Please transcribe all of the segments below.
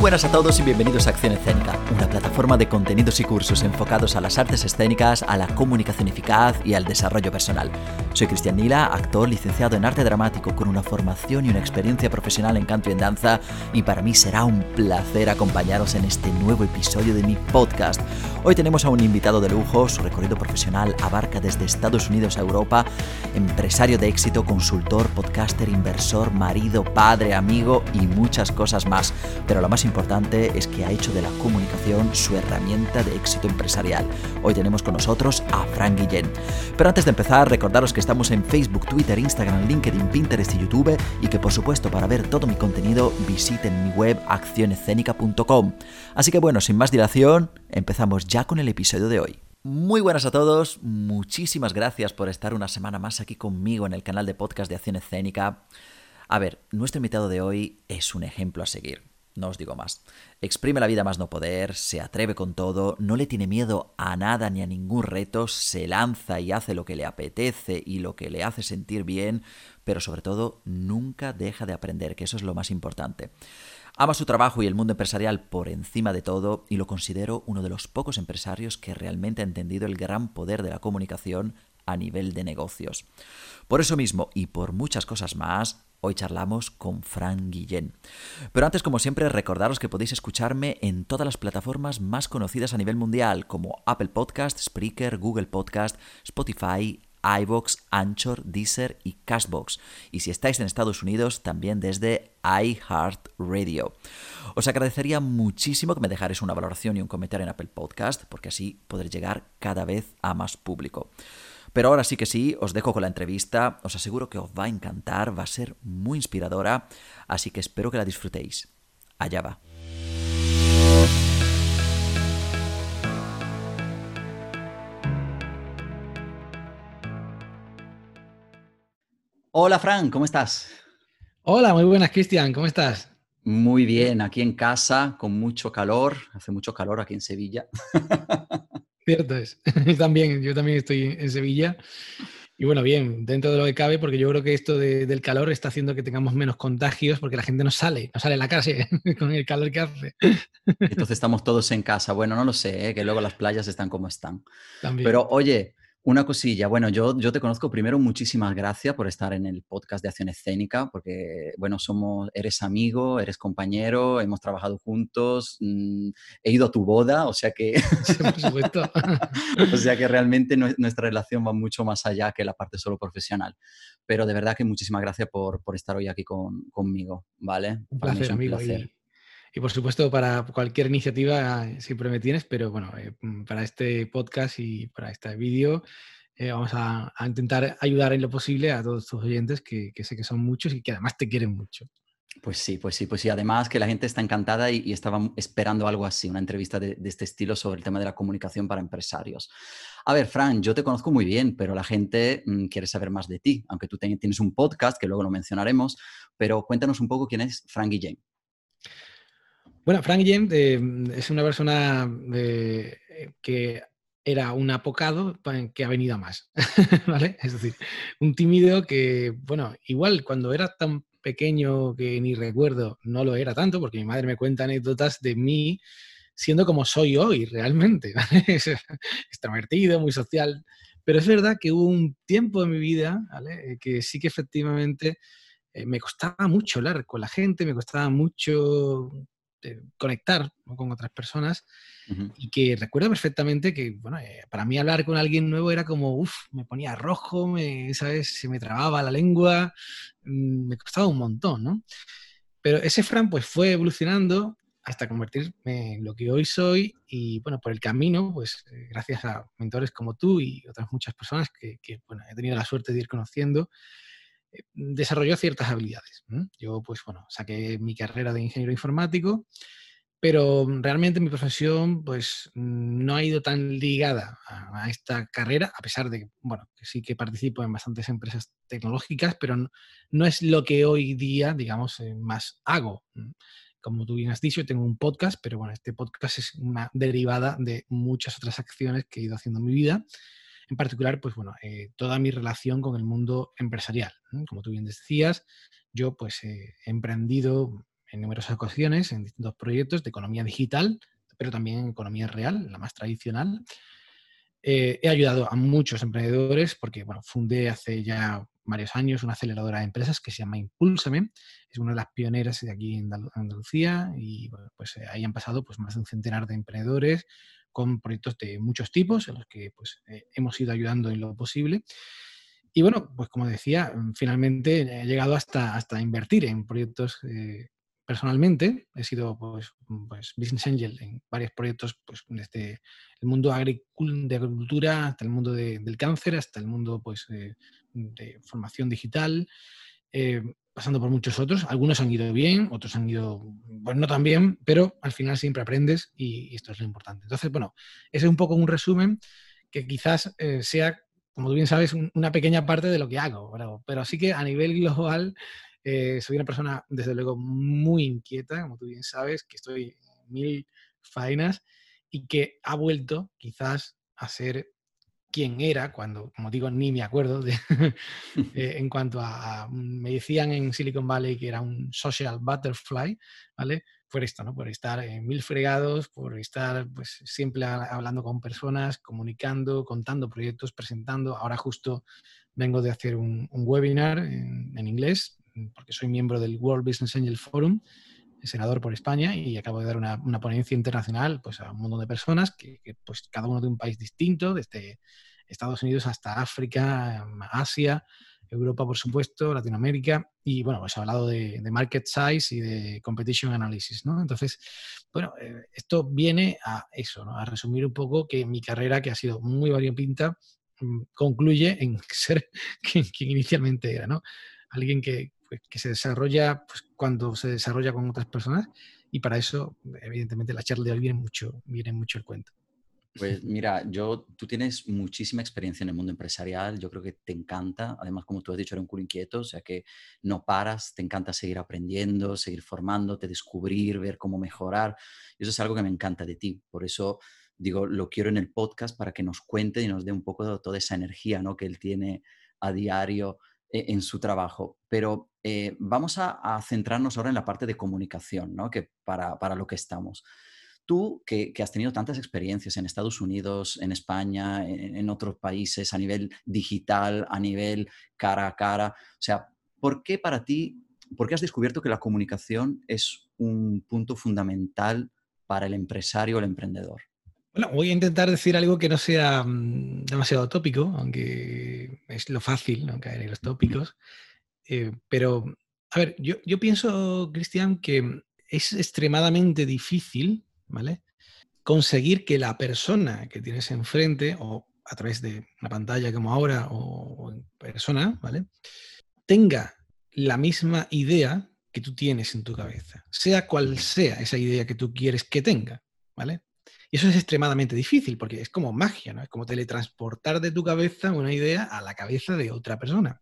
Buenas a todos y bienvenidos a Acción Escénica, una plataforma de contenidos y cursos enfocados a las artes escénicas, a la comunicación eficaz y al desarrollo personal. Soy Cristian Nila, actor licenciado en arte dramático con una formación y una experiencia profesional en canto y en danza, y para mí será un placer acompañaros en este nuevo episodio de mi podcast. Hoy tenemos a un invitado de lujo, su recorrido profesional abarca desde Estados Unidos a Europa, empresario de éxito, consultor, podcaster, inversor, marido, padre, amigo y muchas cosas más. Pero lo más importante es que ha hecho de la comunicación su herramienta de éxito empresarial. Hoy tenemos con nosotros a Frank Guillén. Pero antes de empezar, recordaros que estamos en Facebook, Twitter, Instagram, LinkedIn, Pinterest y YouTube y que por supuesto para ver todo mi contenido visiten mi web accionescénica.com. Así que bueno, sin más dilación, empezamos ya con el episodio de hoy. Muy buenas a todos, muchísimas gracias por estar una semana más aquí conmigo en el canal de podcast de Acción Escénica. A ver, nuestro invitado de hoy es un ejemplo a seguir. No os digo más. Exprime la vida más no poder, se atreve con todo, no le tiene miedo a nada ni a ningún reto, se lanza y hace lo que le apetece y lo que le hace sentir bien, pero sobre todo nunca deja de aprender, que eso es lo más importante. Ama su trabajo y el mundo empresarial por encima de todo y lo considero uno de los pocos empresarios que realmente ha entendido el gran poder de la comunicación a nivel de negocios. Por eso mismo y por muchas cosas más, Hoy charlamos con Fran Guillén. Pero antes, como siempre, recordaros que podéis escucharme en todas las plataformas más conocidas a nivel mundial, como Apple Podcast, Spreaker, Google Podcast, Spotify, iVoox, Anchor, Deezer y Cashbox. Y si estáis en Estados Unidos, también desde iHeartRadio. Os agradecería muchísimo que me dejarais una valoración y un comentario en Apple Podcast, porque así podré llegar cada vez a más público. Pero ahora sí que sí, os dejo con la entrevista, os aseguro que os va a encantar, va a ser muy inspiradora, así que espero que la disfrutéis. Allá va. Hola Fran, ¿cómo estás? Hola, muy buenas Cristian, ¿cómo estás? Muy bien, aquí en casa, con mucho calor, hace mucho calor aquí en Sevilla. Cierto es. también, yo también estoy en Sevilla. Y bueno, bien, dentro de lo que cabe, porque yo creo que esto del calor está haciendo que tengamos menos contagios, porque la gente no sale, no sale a la calle con el calor que hace. Entonces estamos todos en casa. Bueno, no lo sé, ¿eh? que luego las playas están como están. Pero oye, una cosilla, bueno, yo, yo te conozco primero, muchísimas gracias por estar en el podcast de Acción Escénica, porque, bueno, somos, eres amigo, eres compañero, hemos trabajado juntos, mm, he ido a tu boda, o sea que... por supuesto. o sea que realmente nuestra relación va mucho más allá que la parte solo profesional. Pero de verdad que muchísimas gracias por, por estar hoy aquí con, conmigo, ¿vale? Un placer, amigo. Y por supuesto, para cualquier iniciativa siempre me tienes, pero bueno, eh, mm, para este podcast y para este vídeo eh, vamos a, intentar ayudar en lo posible a todos tus oyentes, que, sé que son muchos y que además te quieren mucho. Pues sí, pues sí, pues sí. Además que la gente está encantada y, estaba esperando algo así, una entrevista de, este estilo sobre el tema de la comunicación para empresarios. A ver, Fran, yo te conozco muy bien, pero la gente mm, quiere saber más de ti, aunque tú tienes un podcast que luego lo mencionaremos, pero cuéntanos un poco quién es Fran Guillén. Bueno, Frank James eh, es una persona eh, que era un apocado que ha venido a más, ¿vale? Es decir, un tímido que, bueno, igual cuando era tan pequeño que ni recuerdo, no lo era tanto, porque mi madre me cuenta anécdotas de mí siendo como soy hoy realmente, ¿vale? extrovertido, muy social, pero es verdad que hubo un tiempo en mi vida, ¿vale? Que sí que efectivamente eh, me costaba mucho hablar con la gente, me costaba mucho conectar con otras personas y que recuerdo perfectamente que, bueno, eh, para mí hablar con alguien nuevo era como, uff, me ponía rojo, me, ¿sabes? Se me trababa la lengua, mm, me costaba un montón, ¿no? Pero ese Fran pues fue evolucionando hasta convertirme en lo que hoy soy y bueno, por el camino, pues eh, gracias a mentores como tú y otras muchas personas que, que bueno, he tenido la suerte de ir conociendo, desarrolló ciertas habilidades. Yo, pues bueno, saqué mi carrera de ingeniero informático, pero realmente mi profesión, pues no ha ido tan ligada a, esta carrera, a pesar de, bueno, que sí que participo en bastantes empresas tecnológicas, pero no, es lo que hoy día, digamos, eh, más hago. Como tú bien has dicho, tengo un podcast, pero bueno, este podcast es una derivada de muchas otras acciones que he ido haciendo en mi vida en particular, pues bueno, eh, toda mi relación con el mundo empresarial. Como tú bien decías, yo pues he emprendido en numerosas ocasiones en distintos proyectos de economía digital, pero también economía real, la más tradicional. Eh, he ayudado a muchos emprendedores porque bueno, fundé hace ya varios años una aceleradora de empresas que se llama Impulsame. Es una de las pioneras de aquí en Andalucía y pues eh, ahí han pasado pues, más de un centenar de emprendedores con proyectos de muchos tipos en los que pues, eh, hemos ido ayudando en lo posible. Y bueno, pues como decía, finalmente he llegado hasta, hasta invertir en proyectos personalmente he sido pues, pues, business angel en varios proyectos, pues desde el mundo de agricultura hasta el mundo del cáncer, hasta el mundo pues, eh, de formación digital, eh, pasando por muchos otros. Algunos han ido bien, otros han ido, pues no tan bien, pero al final siempre aprendes y, esto es lo importante. Entonces, bueno, ese es un poco un resumen que quizás eh, sea, como tú bien sabes, una pequeña parte de lo que hago, pero, pero sí que a nivel global eh, soy una persona, desde luego, muy inquieta, como tú bien sabes, que estoy en mil faenas y que ha vuelto quizás a ser quien era cuando, como digo, ni me acuerdo de, eh, en cuanto a, me decían en Silicon Valley que era un social butterfly, ¿vale? Por esto, ¿no? Por estar en mil fregados, por estar pues siempre hablando con personas, comunicando, contando proyectos, presentando. Ahora justo vengo de hacer un, webinar en, en, inglés porque soy miembro del World Business Angel Forum, senador por España, y acabo de dar una, ponencia internacional pues, a un montón de personas, que, pues, cada uno de un país distinto, desde Estados Unidos hasta África, Asia, Europa, por supuesto, Latinoamérica, y bueno, pues he hablado de, market size y de competition analysis, ¿no? Entonces, bueno, eh, esto viene a eso, ¿no? A resumir un poco que mi carrera, que ha sido muy variopinta, mm, concluye en ser quien, inicialmente era, ¿no? Alguien que, que se desarrolla pues, cuando se desarrolla con otras personas y para eso, evidentemente, la charla de hoy viene mucho, viene mucho el cuento. Pues mira, yo, tú tienes muchísima experiencia en el mundo empresarial, yo creo que te encanta, además como tú has dicho, eres un culo inquieto, o sea que no paras, te encanta seguir aprendiendo, seguir formándote, descubrir, ver cómo mejorar, y eso es algo que me encanta de ti, por eso digo, lo quiero en el podcast para que nos cuente y nos dé un poco de toda esa energía ¿no? que él tiene a diario eh, en su trabajo. Pero eh, vamos a, centrarnos ahora en la parte de comunicación, ¿no? que para, para lo que estamos. Tú, que, has tenido tantas experiencias en Estados Unidos, en España, en, otros países, a nivel digital, a nivel cara a cara, o sea, ¿por qué para ti, por qué has descubierto que la comunicación es un punto fundamental para el empresario o el emprendedor? Bueno, voy a intentar decir algo que no sea mm, demasiado tópico, aunque es lo fácil, ¿no? caer en los tópicos. Eh, pero, a ver, yo, pienso, Cristian, que es extremadamente difícil, ¿vale? Conseguir que la persona que tienes enfrente, o a través de una pantalla como ahora, o en persona, ¿vale? Tenga la misma idea que tú tienes en tu cabeza, sea cual sea esa idea que tú quieres que tenga, ¿vale? Y eso es extremadamente difícil porque es como magia, ¿no? Es como teletransportar de tu cabeza una idea a la cabeza de otra persona.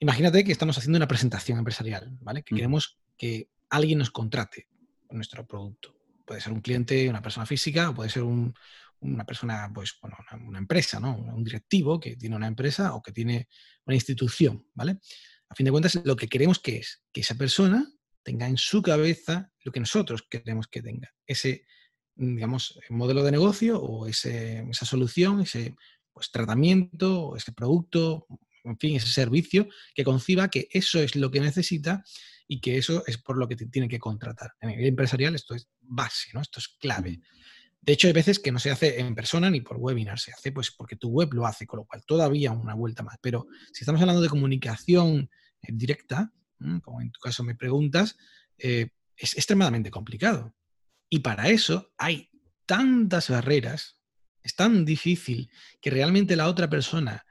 Imagínate que estamos haciendo una presentación empresarial, ¿vale? Que queremos que alguien nos contrate nuestro producto. Puede ser un cliente, una persona física, o puede ser una persona, pues, bueno, una, empresa, ¿no? Un directivo que tiene una empresa o que tiene una institución, ¿vale? A fin de cuentas, lo que queremos que es que esa persona tenga en su cabeza lo que nosotros queremos que tenga. Ese digamos, modelo de negocio o esa solución, ese pues, tratamiento, o ese producto, en fin, ese servicio que conciba que eso es lo que necesita y que eso es por lo que te tiene que contratar. En el empresarial esto es base, ¿no? Esto es clave. De hecho, hay veces que no se hace en persona ni por webinar, se hace pues porque tu web lo hace, con lo cual todavía una vuelta más. Pero si estamos hablando de comunicación eh, directa, como en tu caso me preguntas, eh, es extremadamente complicado. Y para eso hay tantas barreras, es tan difícil que realmente la otra persona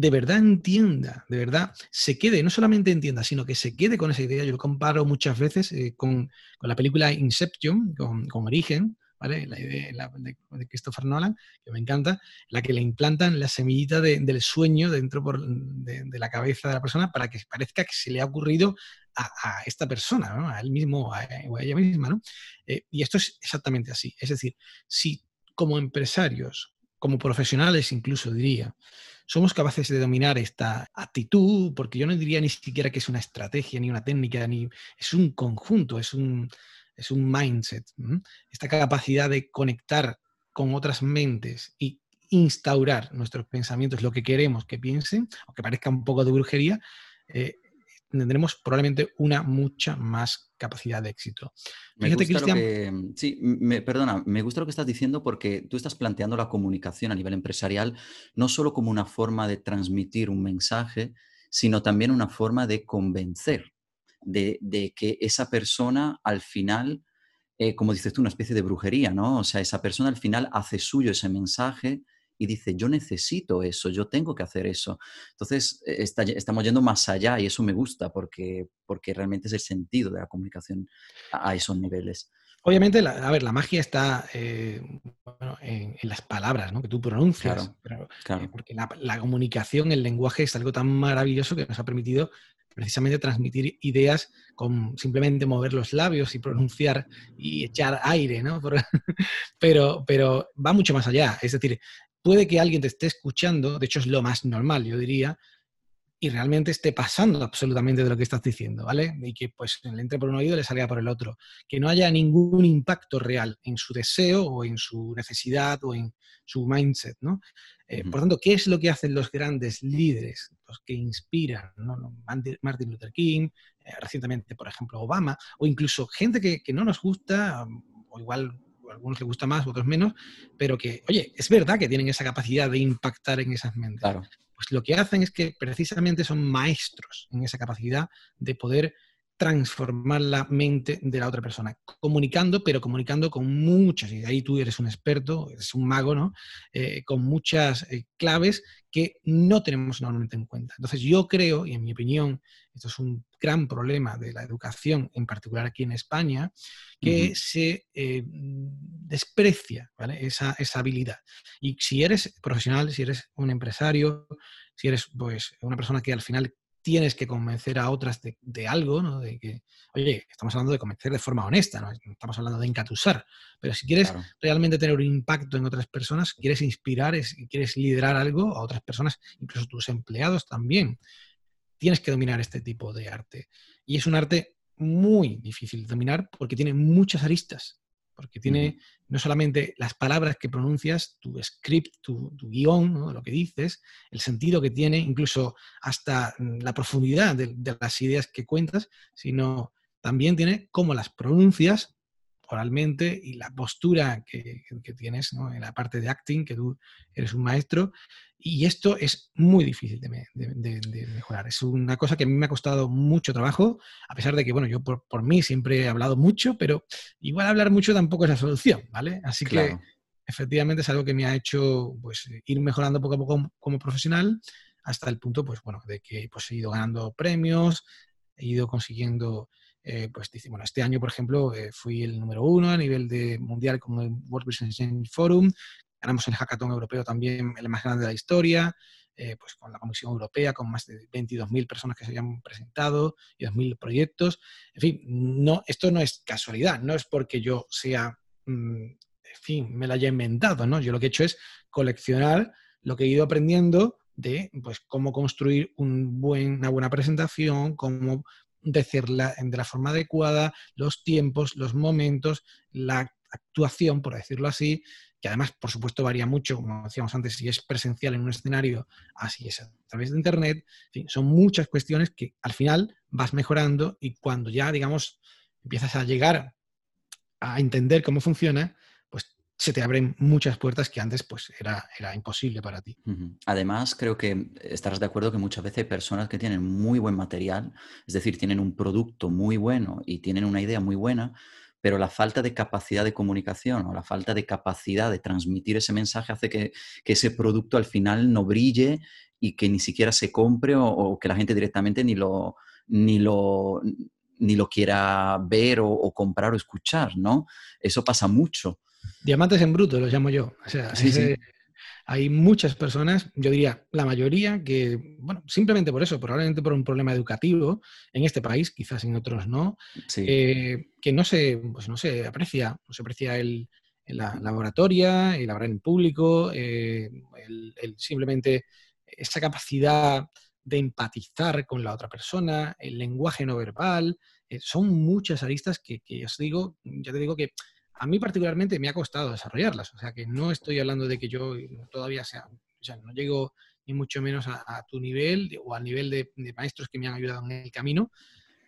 de verdad entienda, de verdad se quede, no solamente entienda, sino que se quede con esa idea. Yo lo comparo muchas veces eh, con, la película Inception, con, Origen, ¿vale? La idea de, Christopher Nolan, que me encanta, la que le implantan la semillita del sueño dentro de, la cabeza de la persona para que parezca que se le ha ocurrido a, esta persona, a él mismo o a ella misma. ¿no? Eh, y esto es exactamente así. Es decir, si como empresarios como profesionales incluso diría, somos capaces de dominar esta actitud, porque yo no diría ni siquiera que es una estrategia, ni una técnica, ni es un conjunto, es un, es un mindset. Esta capacidad de conectar con otras mentes y instaurar nuestros pensamientos, lo que queremos que piensen, aunque parezca un poco de brujería, eh, tendremos probablemente una mucha más capacidad de éxito. Fíjate, Cristian. sí, me, perdona, me gusta lo que estás diciendo porque tú estás planteando la comunicación a nivel empresarial no solo como una forma de transmitir un mensaje, sino también una forma de convencer de, que esa persona al final, eh, como dices tú, una especie de brujería, ¿no? O sea, esa persona al final hace suyo ese mensaje y dice, yo necesito eso, yo tengo que hacer eso. Entonces, e, estamos yendo más allá y eso me gusta porque, porque realmente es el sentido de la comunicación a, esos niveles. Obviamente, a ver, la magia está eh, en, las palabras ¿no? que tú pronuncias. Claro, eh, porque la, la, comunicación, el lenguaje es algo tan maravilloso que nos ha permitido precisamente transmitir ideas con simplemente mover los labios y pronunciar y echar aire, ¿no? pero, pero va mucho más allá. Es decir, puede que alguien te esté escuchando, de hecho es lo más normal, yo diría, y realmente esté pasando absolutamente de lo que estás diciendo, ¿vale? Y que pues le entre por un oído y le salga por el otro. Que no haya ningún impacto real en su deseo o en su necesidad o en su mindset, ¿no? Eh, por tanto, ¿qué es lo que hacen los grandes líderes, los que inspiran? Martin Luther King, eh, recientemente, por ejemplo, Obama, o incluso gente que, que no nos gusta, o igual algunos les gusta más, otros menos, pero que, oye, es verdad que tienen esa capacidad de impactar en esas mentes. Claro. Pues lo que hacen es que precisamente son maestros en esa capacidad de poder transformar la mente de la otra persona, comunicando, pero comunicando con muchas, y ahí tú eres un experto, eres un mago, ¿no? Eh, con muchas eh, claves que no tenemos normalmente en cuenta. Entonces yo creo, y en mi opinión, esto es un gran problema de la educación, en particular aquí en España, que se eh, desprecia esa, esa, habilidad. Y si eres profesional, si eres un empresario, si eres pues, una persona que al final tienes que convencer a otras de, algo, ¿no? De que, oye, estamos hablando de convencer de forma honesta, no estamos hablando de encatusar. Pero si quieres realmente tener un impacto en otras personas, quieres inspirar, quieres liderar algo a otras personas, incluso tus empleados también, tienes que dominar este tipo de arte. Y es un arte muy difícil de dominar porque tiene muchas aristas porque tiene no solamente las palabras que pronuncias, tu script, tu, guion, lo que dices, el sentido que tiene, incluso hasta mm, la profundidad de, las ideas que cuentas, sino también tiene cómo las pronuncias oralmente y la postura que, tienes en la parte de acting, que tú eres un maestro, y esto es muy difícil de, mejorar. Es una cosa que a mí me ha costado mucho trabajo, a pesar de que, bueno, yo por, mí siempre he hablado mucho, pero igual hablar mucho tampoco es la solución, ¿vale? Así que efectivamente es algo que me ha hecho pues, ir mejorando poco a poco como, profesional hasta el punto, pues bueno, de que pues, he ido ganando premios, he ido consiguiendo eh, pues bueno, este año, por ejemplo, eh, fui el número uno a nivel de mundial como el World Business Forum, ganamos el hackathon europeo también, el más grande de la historia, eh, pues con la Comisión Europea, con más de 22.000 personas que se habían presentado y 2.000 proyectos. En fin, no, esto no es casualidad, no es porque yo sea, mm, en fin, me la haya inventado, ¿no? Yo lo que he hecho es coleccionar lo que he ido aprendiendo de pues, cómo construir un buen, una buena presentación, cómo decirla de la forma adecuada, los tiempos, los momentos, la actuación, por decirlo así, que además, por supuesto, varía mucho, como decíamos antes, si es presencial en un escenario, así es a través de Internet. son muchas cuestiones que al final vas mejorando y cuando ya, digamos, empiezas a llegar a entender cómo funciona, se te abren muchas puertas que antes pues era, era imposible para ti. Además, creo que estarás de acuerdo que muchas veces hay personas que tienen muy buen material, es decir, tienen un producto muy bueno y tienen una idea muy buena, pero la falta de capacidad de comunicación o la falta de capacidad de transmitir ese mensaje hace que, ese producto al final no brille y que ni siquiera se compre o, que la gente directamente ni lo, ni lo, ni lo quiera ver o comprar o escuchar, ¿no? Eso pasa mucho. Diamantes en bruto, los llamo yo. O sea, hay muchas personas, yo diría la mayoría, que, bueno, simplemente por eso, probablemente por un problema educativo en este país, quizás en otros no, eh, que no se, pues no se aprecia, no se aprecia el, la, laboratoria, el hablar en público, eh, el, simplemente esa capacidad de empatizar con la otra persona, el lenguaje no verbal, eh, son muchas aristas que, ya os digo, ya te digo que a mí particularmente me ha costado desarrollarlas. O sea, que no estoy hablando de que yo todavía sea, o sea, no llego ni mucho menos a, tu nivel o al nivel de, maestros que me han ayudado en el camino.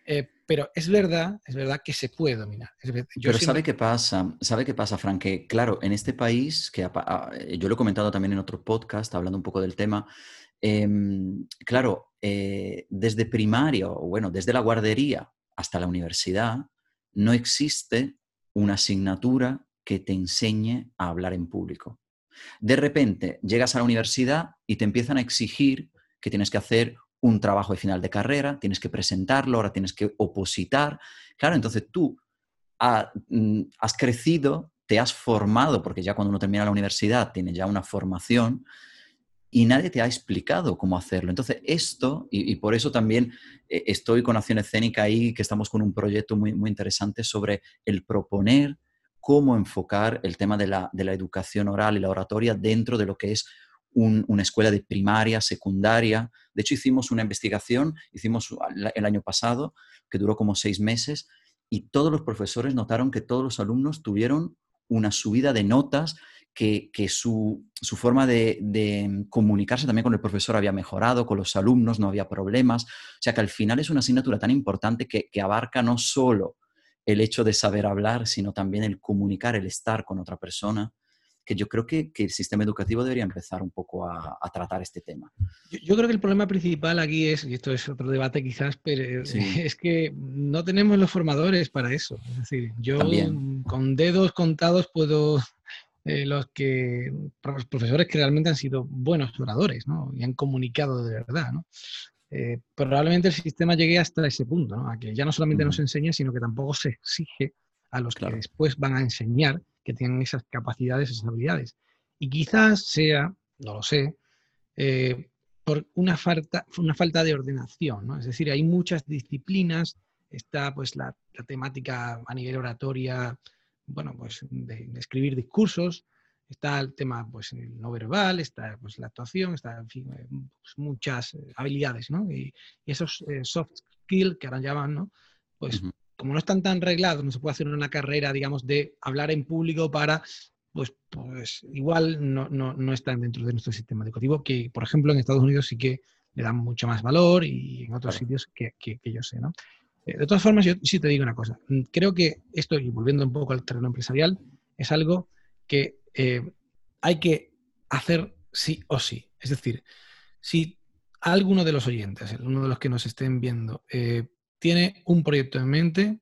Eh, pero es verdad, es verdad que se puede dominar. pero ¿sabe qué pasa? ¿Sabe qué pasa, Frank? Que claro, en este país, que yo lo he comentado también en otro podcast, hablando un poco del tema, em, claro, eh, desde primaria, o bueno, desde la guardería hasta la universidad, no existe una asignatura que te enseñe a hablar en público. De repente llegas a la universidad y te empiezan a exigir que tienes que hacer un trabajo de final de carrera, tienes que presentarlo, ahora tienes que opositar. Claro, entonces tú mm, has crecido, te has formado, porque ya cuando uno termina la universidad tiene ya una formación y nadie te ha explicado cómo hacerlo. Entonces, esto, y, por eso también eh, estoy con Acción Escénica ahí, que estamos con un proyecto muy, muy interesante sobre el proponer cómo enfocar el tema de la, educación oral y la oratoria dentro de lo que es una escuela de primaria, secundaria. De hecho, hicimos una investigación, hicimos el año pasado, que duró como seis meses, y todos los profesores notaron que todos los alumnos tuvieron una subida de notas que, su, forma de, comunicarse también con el profesor había mejorado, con los alumnos no había problemas. O sea que al final es una asignatura tan importante que, abarca no solo el hecho de saber hablar, sino también el comunicar, el estar con otra persona que yo creo que, el sistema educativo debería empezar un poco a, tratar este tema. Yo, creo que el problema principal aquí es, y esto es otro debate quizás, pero es que no tenemos los formadores para eso. Es decir, yo con dedos contados puedo eh, los que los profesores que realmente han sido buenos oradores ¿no? y han comunicado de verdad. ¿no? Eh, probablemente el sistema llegue hasta ese punto, ¿no? a que ya no solamente nos enseña, sino que tampoco se exige a los que después van a enseñar que tienen esas capacidades, esas habilidades. Y quizás sea, no lo sé, eh, por una falta, una falta de ordenación. ¿no? Es decir, hay muchas disciplinas, está pues la, la temática a nivel oratoria, bueno, pues de, escribir discursos, está el tema pues no verbal, está pues la actuación, está en fin, eh, pues, muchas eh, habilidades, ¿no? Y, esos eh, soft skills que ahora llaman, ¿no? Pues como no están tan reglados, no se puede hacer una carrera, digamos, de hablar en público para, pues, pues igual no, no, no están dentro de nuestro sistema educativo, que por ejemplo en Estados Unidos sí que le dan mucho más valor y en otros sitios que, que, que yo sé, ¿no? Eh, de todas formas, yo sí te digo una cosa. Mm, creo que esto, y volviendo un poco al terreno empresarial, es algo que eh, hay que hacer sí o sí. Es decir, si alguno de los oyentes, uno de los que nos estén viendo, eh, tiene un proyecto en mente,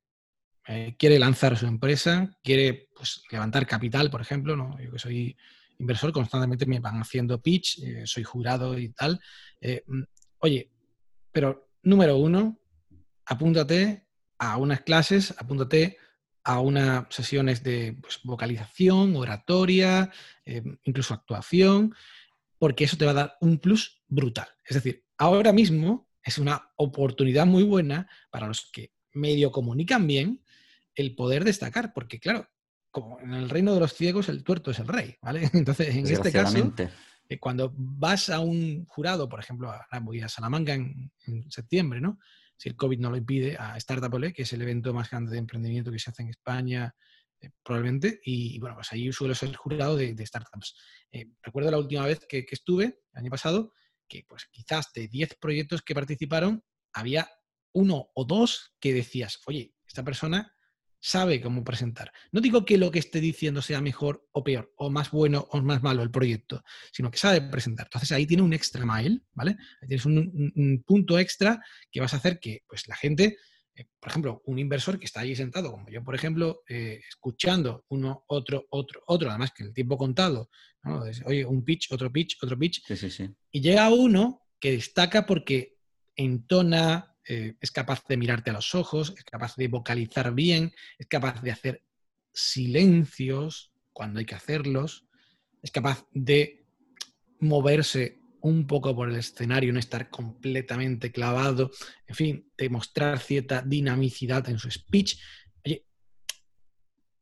quiere lanzar su empresa, quiere pues, levantar capital, por ejemplo, ¿no? yo que soy inversor, constantemente me van haciendo pitch, soy jurado y tal. Mm, oye, pero número uno, apúntate a unas clases, apúntate a unas sesiones de pues, vocalización, oratoria, eh, incluso actuación, porque eso te va a dar un plus brutal. Es decir, ahora mismo es una oportunidad muy buena para los que medio comunican bien el poder destacar, porque claro, como en el reino de los ciegos el tuerto es el rey, ¿vale? Entonces, en este caso, eh, cuando vas a un jurado, por ejemplo, voy a Salamanca en, en septiembre, ¿no? Si el COVID no lo impide, a Startup Ole, que es el evento más grande de emprendimiento que se hace en España, eh, probablemente, y, bueno, pues ahí suelo ser jurado de, startups. Eh, recuerdo la última vez que, estuve, el año pasado, que pues quizás de 10 proyectos que participaron, había uno o dos que decías, oye, esta persona sabe cómo presentar. No digo que lo que esté diciendo sea mejor o peor, o más bueno o más malo el proyecto, sino que sabe presentar. Entonces ahí tiene un extra mile, ¿vale? Ahí tienes un, punto extra que vas a hacer que pues, la gente, eh, por ejemplo, un inversor que está allí sentado, como yo, por ejemplo, eh, escuchando uno, otro, otro, otro, además que el tiempo contado, oye, un pitch, otro pitch, otro pitch, y llega uno que destaca porque entona, eh, es capaz de mirarte a los ojos, es capaz de vocalizar bien, es capaz de hacer silencios cuando hay que hacerlos, es capaz de moverse un poco por el escenario, no estar completamente clavado, en fin, de mostrar cierta dinamicidad en su speech.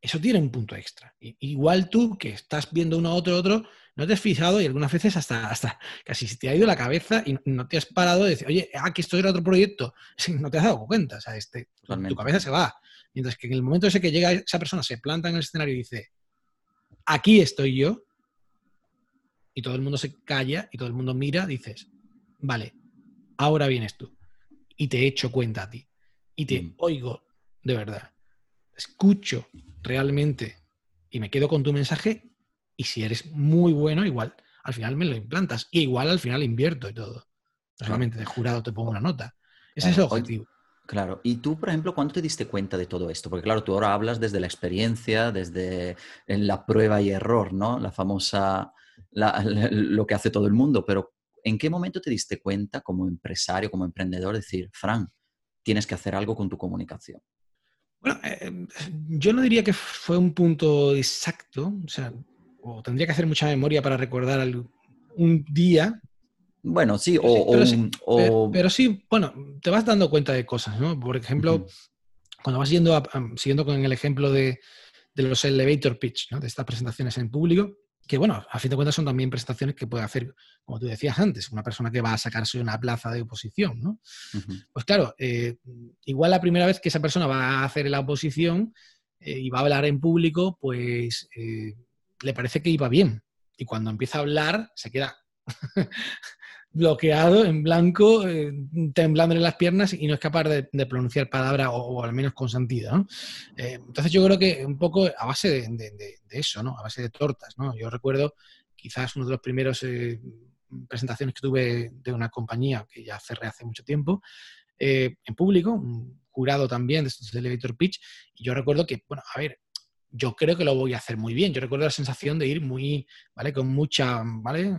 eso tiene un punto extra. igual tú que estás viendo uno, otro, otro, no te has fijado y algunas veces hasta, hasta casi se te ha ido la cabeza y no te has parado de decir, oye, ah, que esto era otro proyecto. No te has dado cuenta, o sea, este, tu cabeza se va. Mientras que en el momento ese que llega esa persona, se planta en el escenario y dice, aquí estoy yo, y todo el mundo se calla y todo el mundo mira, dices, vale, ahora vienes tú. Y te echo cuenta a ti. Y te mm. oigo de verdad. Escucho realmente y me quedo con tu mensaje. Y si eres muy bueno, igual al final me lo implantas. Y igual al final invierto y todo. Solamente de jurado te pongo una nota. Ese es el objetivo. Claro, y tú, por ejemplo, ¿cuándo te diste cuenta de todo esto? Porque claro, tú ahora hablas desde la experiencia, desde la prueba y error, ¿no? La famosa, lo que hace todo el mundo, pero ¿en qué momento te diste cuenta como empresario, como emprendedor, decir, Fran, tienes que hacer algo con tu comunicación? Bueno, eh, yo no diría que fue un punto exacto, o sea, o tendría que hacer mucha memoria para recordar un día bueno, sí, o, pero, sí, bueno, te vas dando cuenta de cosas, ¿no? Por ejemplo, cuando vas yendo siguiendo con el ejemplo de, los elevator pitch, ¿no? De estas presentaciones en público, que bueno, a fin de cuentas son también presentaciones que puede hacer, como tú decías antes, una persona que va a sacarse una plaza de oposición, ¿no? Pues claro, eh, igual la primera vez que esa persona va a hacer la oposición eh, y va a hablar en público, pues eh, le parece que iba bien. Y cuando empieza a hablar, se queda bloqueado, en blanco, eh, temblando en las piernas y no es capaz de, pronunciar palabra o, al menos con sentido. Eh, entonces yo creo que un poco a base de, eso, ¿no? a base de tortas. ¿no? Yo recuerdo quizás uno de los primeros eh, presentaciones que tuve de una compañía que ya cerré hace mucho tiempo, en público, un jurado también de estos elevator pitch, y yo recuerdo que, bueno, a ver, yo creo que lo voy a hacer muy bien. Yo recuerdo la sensación de ir muy, ¿vale? Con mucha, ¿vale?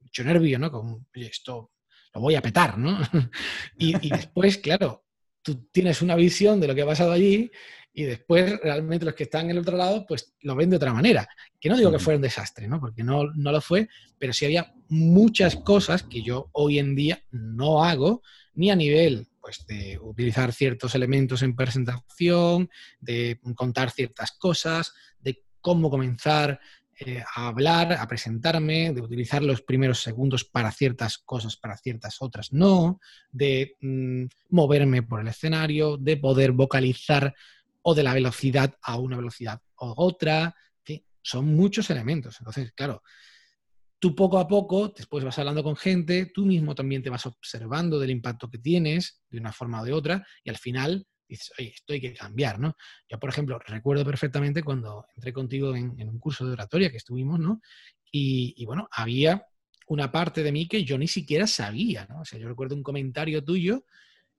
mucho nervio, ¿no? Oye, esto lo voy a petar, ¿no? y, después, claro, tú tienes una visión de lo que ha pasado allí y después realmente los que están en el otro lado, pues lo ven de otra manera. Que no digo que fuera un desastre, ¿no? Porque no, no lo fue, pero sí había muchas cosas que yo hoy en día no hago, ni a nivel pues, de utilizar ciertos elementos en presentación, de contar ciertas cosas, de cómo comenzar eh, a hablar, a presentarme, de utilizar los primeros segundos para ciertas cosas, para ciertas otras no, de mm, moverme por el escenario, de poder vocalizar o de la velocidad a una velocidad o otra. son muchos elementos. Entonces, claro, tú poco a poco, después vas hablando con gente, tú mismo también te vas observando del impacto que tienes de una forma o de otra y al final dices, oye, esto hay que cambiar, ¿no? Yo, por ejemplo, recuerdo perfectamente cuando entré contigo en, un curso de oratoria que estuvimos, ¿no? Y, bueno, había una parte de mí que yo ni siquiera sabía, ¿no? O sea, yo recuerdo un comentario tuyo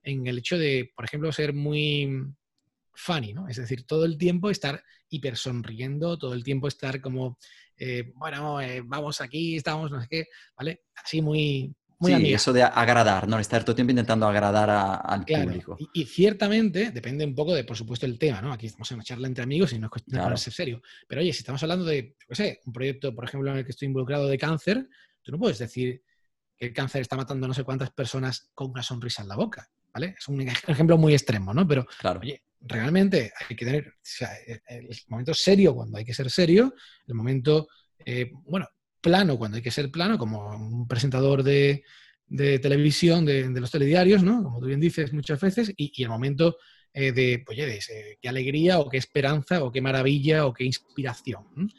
en el hecho de, por ejemplo, ser muy funny, ¿no? Es decir, todo el tiempo estar hiper sonriendo, todo el tiempo estar como, eh, bueno, eh, vamos aquí, estamos, no sé qué, ¿vale? Así muy, sí, eso de agradar, ¿no? Estar todo el tiempo intentando agradar al público. Y, ciertamente depende un poco de, por supuesto, el tema, ¿no? Aquí estamos en una charla entre amigos y no es cuestión de ponerse serio. Pero oye, si estamos hablando de, no sé, un proyecto, por ejemplo, en el que estoy involucrado de cáncer, tú no puedes decir que el cáncer está matando no sé cuántas personas con una sonrisa en la boca, ¿vale? Es un ejemplo muy extremo, ¿no? Pero, claro. oye, realmente hay que tener el momento serio cuando hay que ser serio, el momento, eh, bueno, plano cuando hay que ser plano, como un presentador de, televisión, de, los telediarios, ¿no? Como tú bien dices muchas veces, y, el momento eh, de, oye, de qué alegría o qué esperanza o qué maravilla o qué inspiración.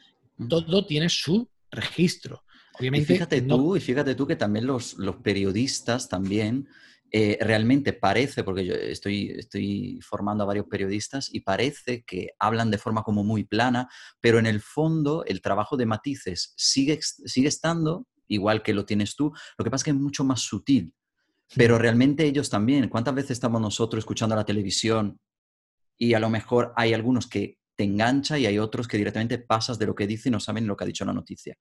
Todo tiene su registro. Obviamente, y fíjate tú, y fíjate tú que también los, los periodistas también eh, realmente parece, porque yo estoy, estoy formando a varios periodistas y parece que hablan de forma como muy plana, pero en el fondo el trabajo de matices sigue, sigue estando, igual que lo tienes tú, lo que pasa es que es mucho más sutil. Pero realmente ellos también, ¿cuántas veces estamos nosotros escuchando la televisión y a lo mejor hay algunos que te engancha y hay otros que directamente pasas de lo que dice y no saben lo que ha dicho la noticia?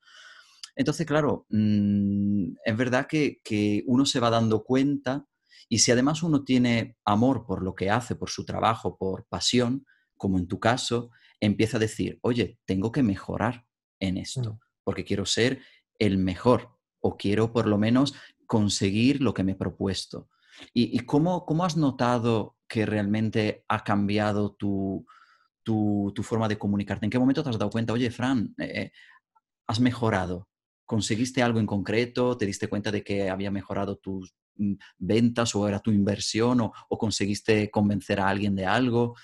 Entonces, claro, mm, es verdad que, que, uno se va dando cuenta y si además uno tiene amor por lo que hace, por su trabajo, por pasión, como en tu caso, empieza a decir, oye, tengo que mejorar en esto, porque quiero ser el mejor o quiero por lo menos conseguir lo que me he propuesto. ¿Y, cómo, cómo, has notado que realmente ha cambiado tu, tu, forma de comunicarte? ¿En qué momento te has dado cuenta, oye, Fran, eh, has mejorado? ¿Conseguiste algo en concreto? ¿Te diste cuenta de que había mejorado tus mm, ventas o era tu inversión o, conseguiste convencer a alguien de algo?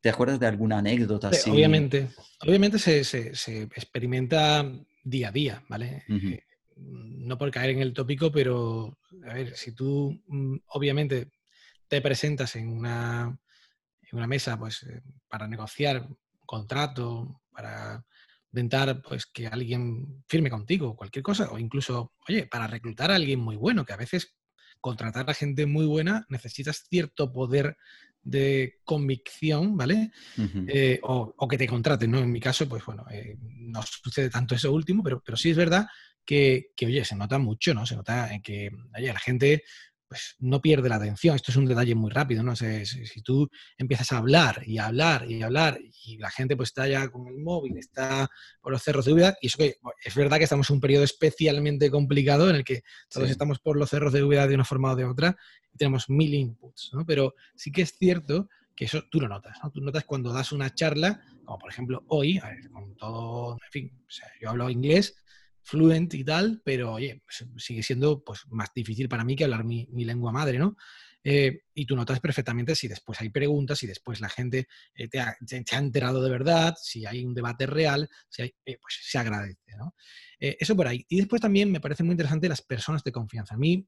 ¿Te acuerdas de alguna anécdota así? Obviamente, obviamente se, experimenta día a día, ¿vale? Eh, no por caer en el tópico, pero a ver, si tú mm, obviamente te presentas en una, en una mesa pues, eh, para negociar un contrato, para intentar pues, que alguien firme contigo, cualquier cosa, o incluso, oye, para reclutar a alguien muy bueno, que a veces contratar a gente muy buena necesitas cierto poder de convicción, ¿vale? Eh, o, que te contraten, ¿no? En mi caso, pues bueno, eh, no sucede tanto eso último, pero, pero sí es verdad que, que, oye, se nota mucho, ¿no? Se nota en que, oye, la gente pues no pierde la atención. Esto es un detalle muy rápido, ¿no? sé si, tú empiezas a hablar y a hablar y a hablar y la gente pues está ya con el móvil, está por los cerros de Úbeda, y eso que es verdad que estamos en un periodo especialmente complicado en el que todos estamos por los cerros de Úbeda de una forma o de otra y tenemos mil inputs, ¿no? Pero sí que es cierto que eso tú lo notas, ¿no? Tú notas cuando das una charla, como por ejemplo hoy, con todo, en fin, yo hablo inglés, fluent y tal, pero oye, pues, sigue siendo pues, más difícil para mí que hablar mi, lengua madre, ¿no? Eh, y tú notas perfectamente si después hay preguntas, si después la gente eh, te, ha, enterado de verdad, si hay un debate real, si hay, eh, pues se agradece, ¿no? eso por ahí. Y después también me parece muy interesante las personas de confianza. A mí,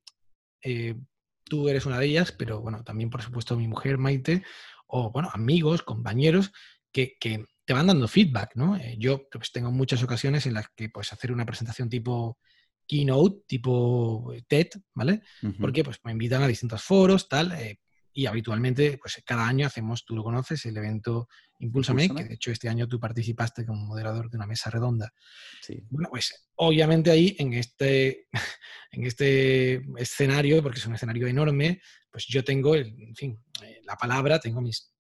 tú eres una de ellas, pero bueno, también por supuesto mi mujer Maite, o bueno, amigos, compañeros, que te van dando feedback, ¿no? Eh, yo pues, tengo muchas ocasiones en las que pues hacer una presentación tipo keynote, tipo eh, TED, ¿vale? Porque pues me invitan a distintos foros, tal, eh, y habitualmente pues cada año hacemos, tú lo conoces, el evento Impulsame, que de hecho este año tú participaste como moderador de una mesa redonda. Sí. Bueno, pues obviamente ahí en este, en este escenario, porque es un escenario enorme, pues yo tengo, en fin, la palabra, tengo mis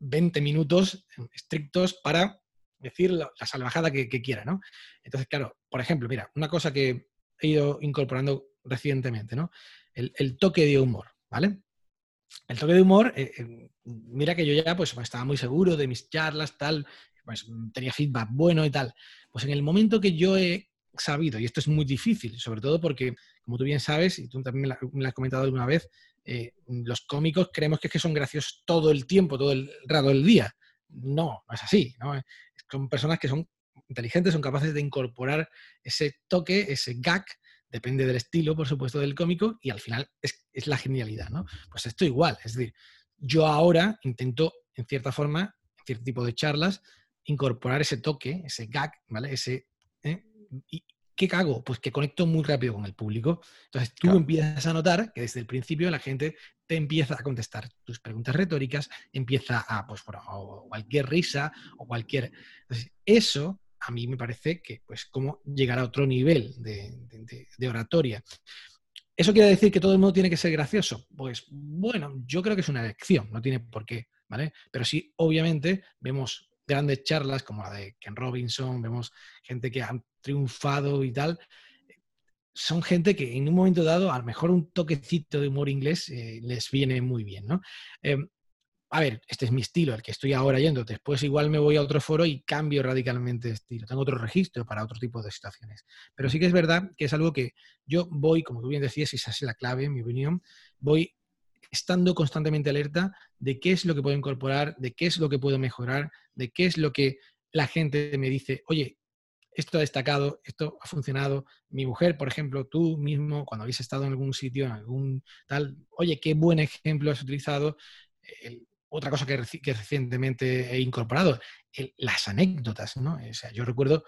20 minutos estrictos para decir la, salvajada que, quiera, ¿no? Entonces, claro, por ejemplo, mira, una cosa que he ido incorporando recientemente, ¿no? El, toque de humor, ¿vale? El toque de humor, eh, eh, mira que yo ya pues estaba muy seguro de mis charlas, tal, pues tenía feedback bueno y tal. Pues en el momento que yo he sabido, y esto es muy difícil, sobre todo porque, como tú bien sabes, y tú también me lo has comentado alguna vez, eh, los cómicos creemos que, es que son graciosos todo el tiempo, todo el rato del día. No, no es así. Son personas que son inteligentes, son capaces de incorporar ese toque, ese gag, depende del estilo, por supuesto, del cómico, y al final es, la genialidad. ¿no? Pues esto igual, es decir, yo ahora intento, en cierta forma, en cierto tipo de charlas, incorporar ese toque, ese gag, ¿vale? Ese, ¿eh? ¿Qué cago? Pues que conecto muy rápido con el público. Entonces tú empiezas a notar que desde el principio la gente te empieza a contestar tus preguntas retóricas, empieza a, pues, bueno, cualquier risa o cualquier... Entonces, eso a mí me parece que, pues, como llegar a otro nivel de, oratoria. ¿Eso quiere decir que todo el mundo tiene que ser gracioso? Pues bueno, yo creo que es una elección, no tiene por qué, ¿vale? Pero sí, obviamente, vemos grandes charlas como la de Ken Robinson, vemos gente que han triunfado y tal, son gente que en un momento dado, a lo mejor un toquecito de humor inglés eh, les viene muy bien, ¿no? Em, a ver, este es mi estilo, el que estoy ahora yendo. Después igual me voy a otro foro y cambio radicalmente de estilo. Tengo otro registro para otro tipo de situaciones. Pero sí que es verdad que es algo que yo voy, como tú bien decías, esa es la clave, en mi opinión, voy estando constantemente alerta de qué es lo que puedo incorporar, de qué es lo que puedo mejorar, de qué es lo que la gente me dice, oye, esto ha destacado, esto ha funcionado. Mi mujer, por ejemplo, tú mismo, cuando habéis estado en algún sitio, en algún tal, oye, qué buen ejemplo has utilizado. otra cosa que, recientemente he incorporado, las anécdotas, ¿no? O sea, yo recuerdo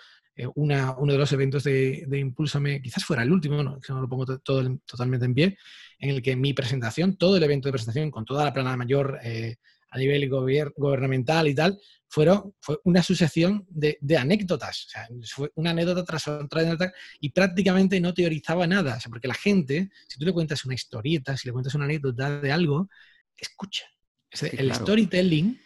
una, uno de los eventos de, de Impulsame, quizás fuera el último, no, no lo pongo todo, totalmente en pie, en el que mi presentación, todo el evento de presentación, con toda la plana mayor eh, a nivel gubernamental y tal, fueron, fue una sucesión de, anécdotas. O sea, fue una anécdota tras otra anécdota y prácticamente no teorizaba nada. O sea, porque la gente, si tú le cuentas una historieta, si le cuentas una anécdota de algo, escucha. el storytelling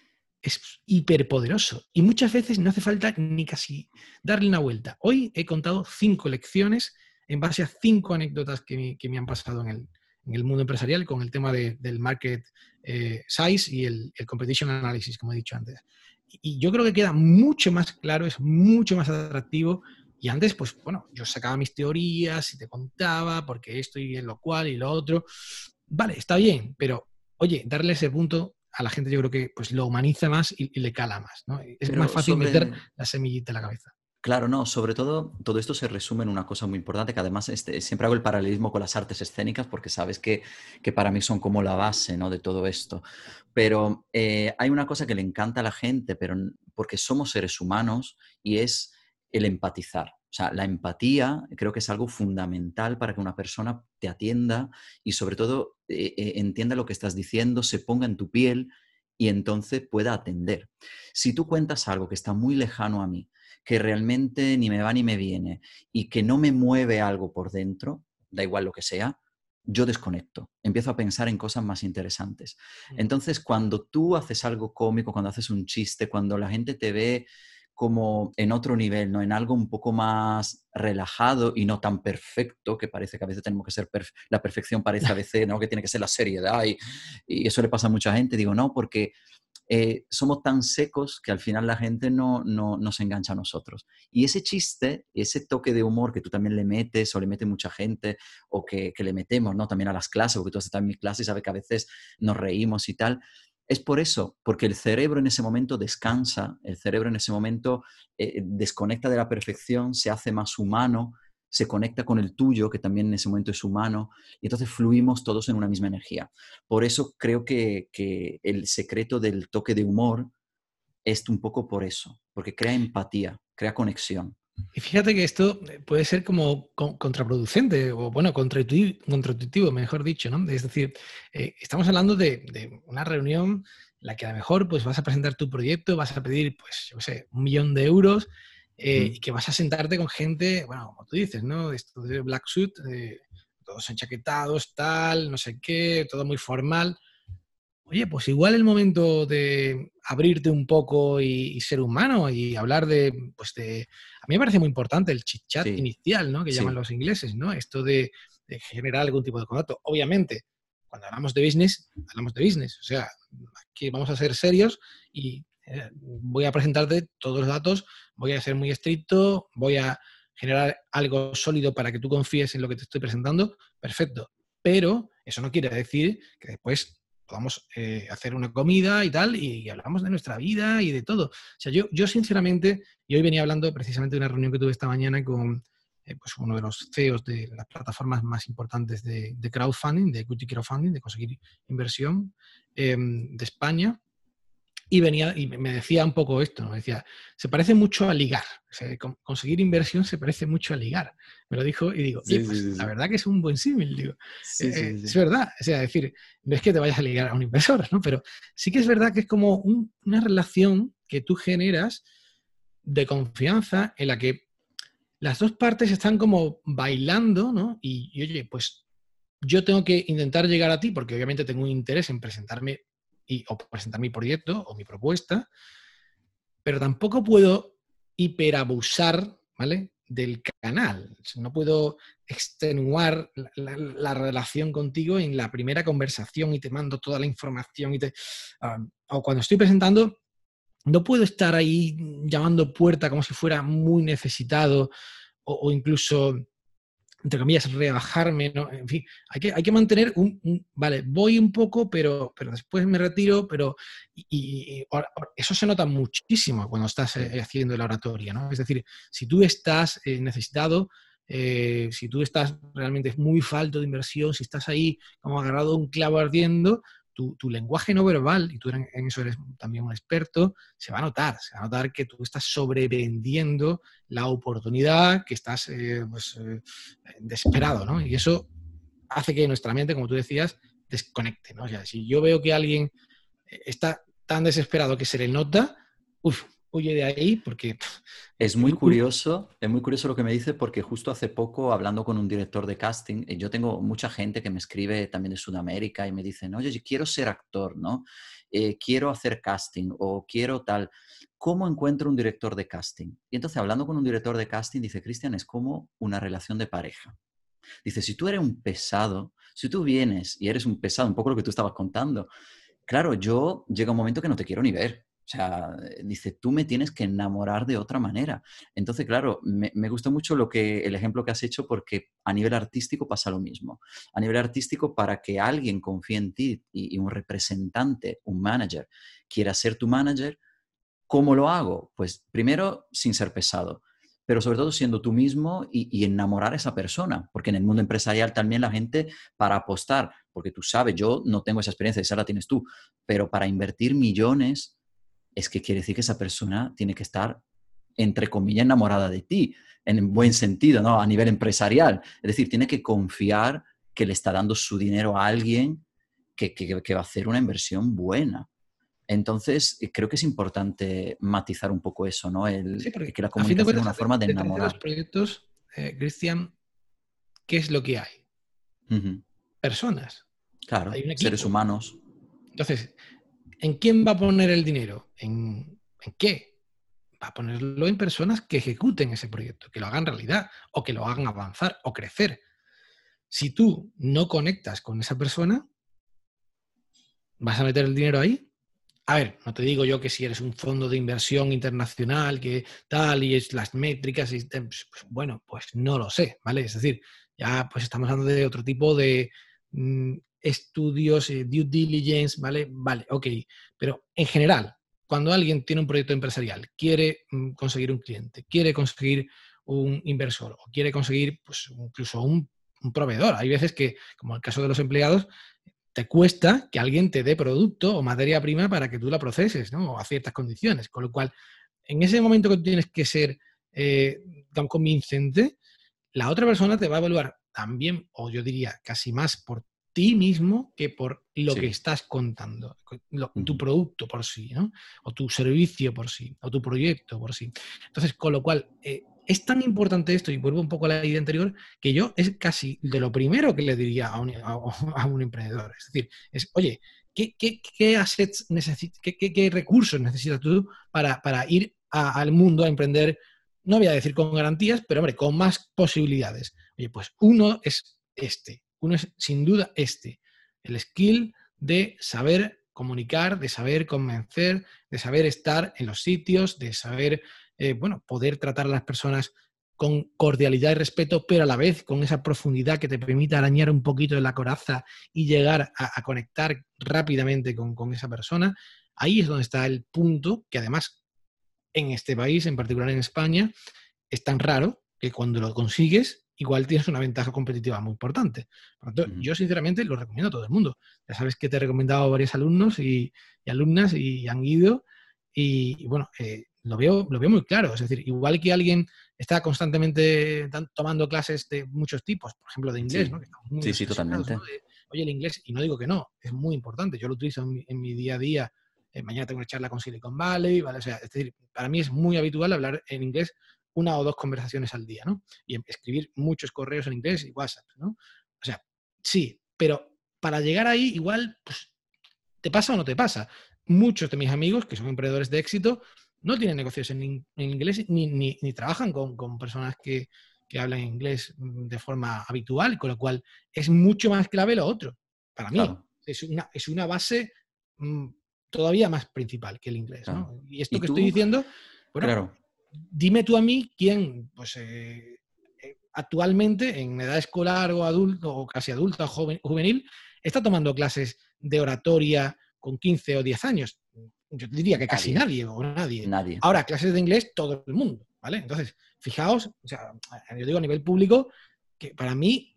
es hiperpoderoso y muchas veces no hace falta ni casi darle una vuelta. Hoy he contado cinco lecciones en base a cinco anécdotas que me, han pasado en el, en el, mundo empresarial con el tema del market eh, size y el, el competition analysis, como he dicho antes. y yo creo que queda mucho más claro, es mucho más atractivo. Y antes, pues bueno, yo sacaba mis teorías y te contaba porque esto y lo cual y lo otro. Vale, está bien, pero oye, darle ese punto a la gente yo creo que pues lo humaniza más y, le cala más. ¿no? Es más fácil meter la semillita en la cabeza. Claro, no, sobre todo todo esto se resume en una cosa muy importante, que además este, siempre hago el paralelismo con las artes escénicas porque sabes que, para mí son como la base ¿no? de todo esto. Pero eh, hay una cosa que le encanta a la gente, pero porque somos seres humanos y es el empatizar. O sea, la empatía creo que es algo fundamental para que una persona te atienda y sobre todo eh, eh, entienda lo que estás diciendo, se ponga en tu piel y entonces pueda atender. Si tú cuentas algo que está muy lejano a mí, que realmente ni me va ni me viene y que no me mueve algo por dentro, da igual lo que sea, yo desconecto, empiezo a pensar en cosas más interesantes. Mm. Entonces, cuando tú haces algo cómico, cuando haces un chiste, cuando la gente te ve como en otro nivel, ¿no? En algo un poco más relajado y no tan perfecto, que parece que a veces tenemos que ser, la perfección parece a veces, ¿no? Que tiene que ser la seriedad y, y eso le pasa a mucha gente. Digo, no, porque eh, somos tan secos que al final la gente no, no, se engancha a nosotros. Y ese chiste, ese toque de humor que tú también le metes o le mete mucha gente o que, le metemos ¿no? también a las clases, porque tú has estado en mi clase y sabes que a veces nos reímos y tal, es por eso, porque el cerebro en ese momento descansa, el cerebro en ese momento eh, desconecta de la perfección, se hace más humano, se conecta con el tuyo, que también en ese momento es humano, y entonces fluimos todos en una misma energía. Por eso creo que, el secreto del toque de humor es un poco por eso, porque crea empatía, crea conexión. Y fíjate que esto puede ser como contraproducente, o bueno, contraintuitivo, mejor dicho, ¿no? Es decir, eh, estamos hablando de, una reunión en la que a lo mejor pues vas a presentar tu proyecto, vas a pedir, pues, yo sé, un millón de euros, eh, y que vas a sentarte con gente, bueno, como tú dices, ¿no? Esto de Black Suit, eh, todos enchaquetados, tal, no sé qué, todo muy formal. Oye, pues igual el momento de abrirte un poco y, ser humano y hablar de, pues de, a mí me parece muy importante el chit chat inicial, ¿no? Que llaman los ingleses, ¿no? Esto de, de generar algún tipo de contacto. Obviamente, cuando hablamos de business, hablamos de business. O sea, aquí vamos a ser serios y eh, voy a presentarte todos los datos, voy a ser muy estricto, voy a generar algo sólido para que tú confíes en lo que te estoy presentando, perfecto. Pero eso no quiere decir que después podamos eh, hacer una comida y tal, y, hablamos de nuestra vida y de todo. O sea, yo, yo sinceramente, y hoy venía hablando precisamente de una reunión que tuve esta mañana con eh, pues uno de los CEOs de las plataformas más importantes de, crowdfunding, de equity crowdfunding, de conseguir inversión de España, y venía y me decía un poco esto, me decía, se parece mucho a ligar, conseguir inversión se parece mucho a ligar. Me lo dijo y digo, pues, la verdad que es un buen símil, digo. Eh, es verdad, o sea, decir, no es que te vayas a ligar a un inversor, ¿no? Pero sí que es verdad que es como una relación que tú generas de confianza en la que las dos partes están como bailando, ¿no? Y, y oye, pues yo tengo que intentar llegar a ti porque obviamente tengo un interés en presentarme y, o presentar mi proyecto o mi propuesta, pero tampoco puedo hiperabusar, ¿vale? Del canal. No puedo extenuar la, relación contigo en la primera conversación y te mando toda la información y te... Ah, o cuando estoy presentando, no puedo estar ahí llamando puerta como si fuera muy necesitado o incluso entre comillas, rebajarme, ¿no? En fin, hay que, hay que mantener un, vale, voy un poco, pero, pero después me retiro, pero y, eso se nota muchísimo cuando estás eh, haciendo la oratoria, ¿no? Es decir, si tú estás eh, necesitado, eh, si tú estás realmente muy falto de inversión, si estás ahí como agarrado un clavo ardiendo, tu, lenguaje no verbal, y tú en, eso eres también un experto, se va a notar, se va a notar que tú estás sobrevendiendo la oportunidad, que estás eh, pues, eh, desesperado, ¿no? Y eso hace que nuestra mente, como tú decías, desconecte, ¿no? O sea, si yo veo que alguien está tan desesperado que se le nota, uff, huye de ahí porque... Es muy curioso, es muy curioso lo que me dice porque justo hace poco hablando con un director de casting, eh, yo tengo mucha gente que me escribe también de Sudamérica y me dicen, oye, yo quiero ser actor, ¿no? Eh, quiero hacer casting o quiero tal. ¿Cómo encuentro un director de casting? Y entonces hablando con un director de casting dice, Cristian, es como una relación de pareja. Dice, si tú eres un pesado, si tú vienes y eres un pesado, un poco lo que tú estabas contando, claro, yo llega un momento que no te quiero ni ver O sea, dice, tú me tienes que enamorar de otra manera. Entonces, claro, me, gusta mucho lo que, el ejemplo que has hecho porque a nivel artístico pasa lo mismo. A nivel artístico, para que alguien confíe en ti y, un representante, un manager, quiera ser tu manager, ¿cómo lo hago? Pues primero, sin ser pesado pero sobre todo siendo tú mismo y, enamorar a esa persona, porque en el mundo empresarial también la gente para apostar, porque tú sabes, yo no tengo esa experiencia, esa la tienes tú, pero para invertir millones es que quiere decir que esa persona tiene que estar, entre comillas, enamorada de ti, en buen sentido, ¿no? A nivel empresarial. Es decir, tiene que confiar que le está dando su dinero a alguien que, que, va a hacer una inversión buena. Entonces, eh, creo que es importante matizar un poco eso, ¿no? El, que la comunicación es una forma de, enamorar. los proyectos, eh, Cristian, ¿qué es lo que hay? Personas. Claro, seres humanos. Entonces, ¿En quién va a poner el dinero? ¿En, qué? Va a ponerlo en personas que ejecuten ese proyecto, que lo hagan realidad o que lo hagan avanzar o crecer. Si tú no conectas con esa persona, ¿vas a meter el dinero ahí? A ver, no te digo yo que si eres un fondo de inversión internacional, que tal, y es las métricas, y, pues, pues, bueno, pues no lo sé, ¿vale? Es decir, ya pues estamos hablando de otro tipo de, mm, estudios, eh, due diligence, ¿vale? Vale, ok. Pero en general, cuando alguien tiene un proyecto empresarial, quiere mm, conseguir un cliente, quiere conseguir un inversor o quiere conseguir pues, incluso un, proveedor, hay veces que, como el caso de los empleados, te cuesta que alguien te dé producto o materia prima para que tú la proceses, ¿no? O a ciertas condiciones. Con lo cual, en ese momento que tienes que ser eh, tan convincente, la otra persona te va a evaluar también, o yo diría casi más por ti mismo que por lo que estás contando, tu producto por sí, ¿no? O tu servicio por sí, o tu proyecto por sí. Entonces, con lo cual, eh, es tan importante esto, y vuelvo un poco a la idea anterior, que yo es casi de lo primero que le diría a un, emprendedor. Es decir, es, oye, ¿qué, qué, assets necesitas, qué, recursos necesitas tú para, ir al mundo a emprender? No voy a decir con garantías, pero hombre, con más posibilidades. Oye, pues uno es este. Uno es sin duda este, el skill de saber comunicar, de saber convencer, de saber estar en los sitios, de saber, eh, bueno, poder tratar a las personas con cordialidad y respeto, pero a la vez con esa profundidad que te permita arañar un poquito de la coraza y llegar a, conectar rápidamente con, con, esa persona. Ahí es donde está el punto que además en este país, en particular en España, es tan raro que cuando lo consigues igual tienes una ventaja competitiva muy importante. Por lo tanto, yo sinceramente lo recomiendo a todo el mundo. Ya sabes que te he recomendado a varios alumnos y, alumnas y han ido y, bueno, eh, lo, veo, lo veo muy claro. Es decir, igual que alguien está constantemente tomando clases de muchos tipos, por ejemplo, de inglés, sí. ¿no? sí, sí, totalmente. Oye, el inglés, y no digo que no, es muy importante. Yo lo utilizo en mi, día a día. Eh, mañana tengo una charla con Silicon Valley, ¿vale? O sea, es decir, para mí es muy habitual hablar en inglés una o dos conversaciones al día, ¿no? Y escribir muchos correos en inglés y WhatsApp, ¿no? O sea, sí, pero para llegar ahí igual, pues, ¿te pasa o no te pasa? Muchos de mis amigos, que son emprendedores de éxito, no tienen negocios en, inglés ni, ni, trabajan con, personas que, hablan inglés mm, de forma habitual, con lo cual es mucho más clave lo otro. Para mí, es, una, es una base mm, todavía más principal que el inglés. ¿no? Y esto que estoy diciendo, bueno, claro dime tú a mí quién, pues eh, eh, actualmente en edad escolar o adulto, o casi adulta o juvenil, está tomando clases de oratoria con 15 o 10 años. Yo diría que casi nadie, o nadie. nadie. Ahora, clases de inglés, todo el mundo, ¿vale? Entonces, fijaos, o sea, yo digo a nivel público, que para mí,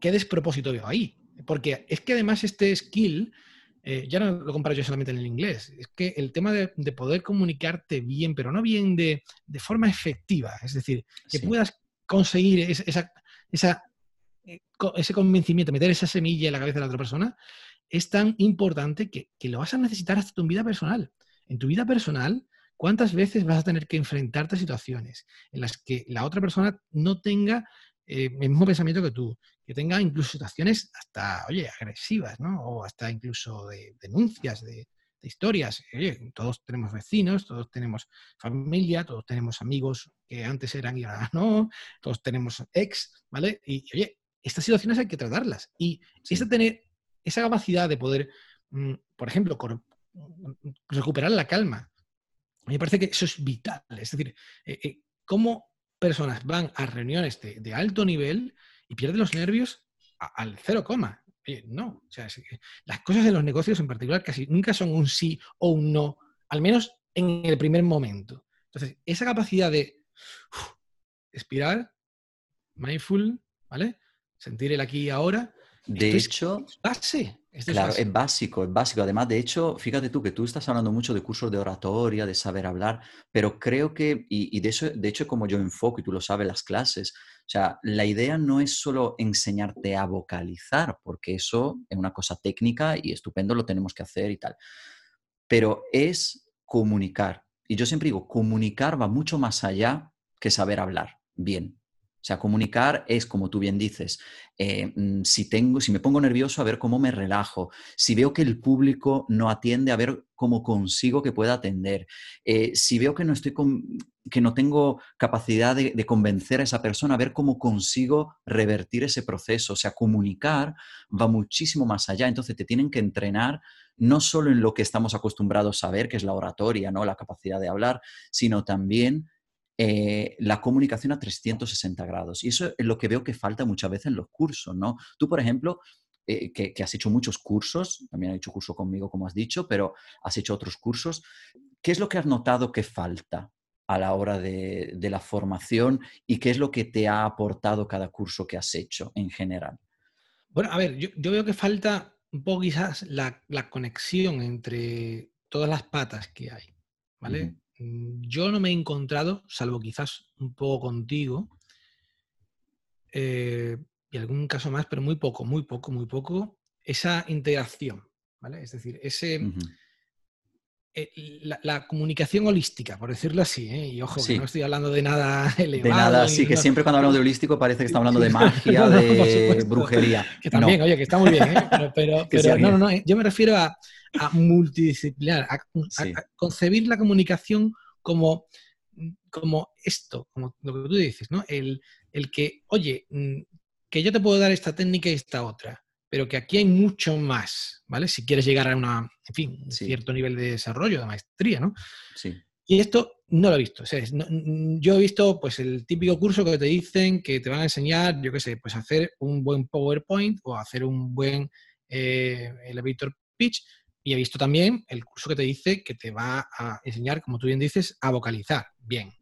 qué despropósito veo ahí. Porque es que además este skill eh, ya no lo comparo yo solamente en el inglés, es que el tema de, poder comunicarte bien, pero no bien de, forma efectiva, es decir, que puedas conseguir esa, eh, ese convencimiento, meter esa semilla en la cabeza de la otra persona, es tan importante que, lo vas a necesitar hasta tu vida personal. En tu vida personal, ¿cuántas veces vas a tener que enfrentarte a situaciones en las que la otra persona no tenga eh, el mismo pensamiento que tú, que tenga incluso situaciones hasta, oye, agresivas, ¿no? O hasta incluso de denuncias, de, historias. Oye, todos tenemos vecinos, todos tenemos familia, todos tenemos amigos que antes eran y ahora no, todos tenemos ex, ¿vale? Y, oye, estas situaciones hay que tratarlas. Y esa, tener, esa capacidad de poder, mm, por ejemplo, recuperar la calma me parece que eso es vital. Es decir, eh, eh, cómo personas van a reuniones de, alto nivel y pierden los nervios al cero coma. no, o sea, las cosas en los negocios en particular casi nunca son un sí o un no, al menos en el primer momento. Entonces, esa capacidad de espiral, mindful, ¿vale? Sentir el aquí y ahora. De hecho, es base. claro, es, básico, es básico. Además, de hecho, fíjate tú que tú estás hablando mucho de cursos de oratoria, de saber hablar, pero creo que, y, de, eso, de hecho, como yo enfoco, y tú lo sabes, las clases, o sea, la idea no es solo enseñarte a vocalizar, porque eso es una cosa técnica y estupendo, lo tenemos que hacer y tal, pero es comunicar. Y yo siempre digo, comunicar va mucho más allá que saber hablar bien. O sea, comunicar es, como tú bien dices, eh, mm, si, tengo, si me pongo nervioso, a ver cómo me relajo. Si veo que el público no atiende, a ver cómo consigo que pueda atender. Eh, si veo que no, estoy que no tengo capacidad de, de, convencer a esa persona, a ver cómo consigo revertir ese proceso. O sea, comunicar va muchísimo más allá. Entonces, te tienen que entrenar no solo en lo que estamos acostumbrados a ver, que es la oratoria, ¿no? la capacidad de hablar, sino también eh, la comunicación a 360 grados. Y eso es lo que veo que falta muchas veces en los cursos, ¿no? Tú, por ejemplo, eh, que, has hecho muchos cursos, también has hecho curso conmigo, como has dicho, pero has hecho otros cursos. ¿Qué es lo que has notado que falta a la hora de, la formación y qué es lo que te ha aportado cada curso que has hecho en general? Bueno, a ver, yo, veo que falta un poco quizás la, conexión entre todas las patas que hay, ¿vale? Yo no me he encontrado, salvo quizás un poco contigo, eh, y algún caso más, pero muy poco, muy poco, muy poco, esa integración, ¿vale? Es decir, ese, la, comunicación holística, por decirlo así, ¿eh? y ojo, que no estoy hablando de nada elevado. De nada, sí, que siempre cuando hablamos de holístico parece que estamos hablando de magia, de brujería. Que también, oye, que está muy bien, pero, pero, no, no, no, yo me refiero a, a multidisciplinar, a, concebir la comunicación como, como esto, como lo que tú dices, ¿no? El, que, oye, mm, que yo te puedo dar esta técnica y esta otra, pero que aquí hay mucho más, ¿vale? Si quieres llegar a una, en fin, cierto nivel de desarrollo, de maestría, ¿no? Sí. Y esto no lo he visto. Mm, yo he visto pues el típico curso que te dicen que te van a enseñar, yo qué sé, pues hacer un buen PowerPoint o hacer un buen eh, elevator pitch, y he visto también el curso que te dice que te va a enseñar, como tú bien dices, a vocalizar bien.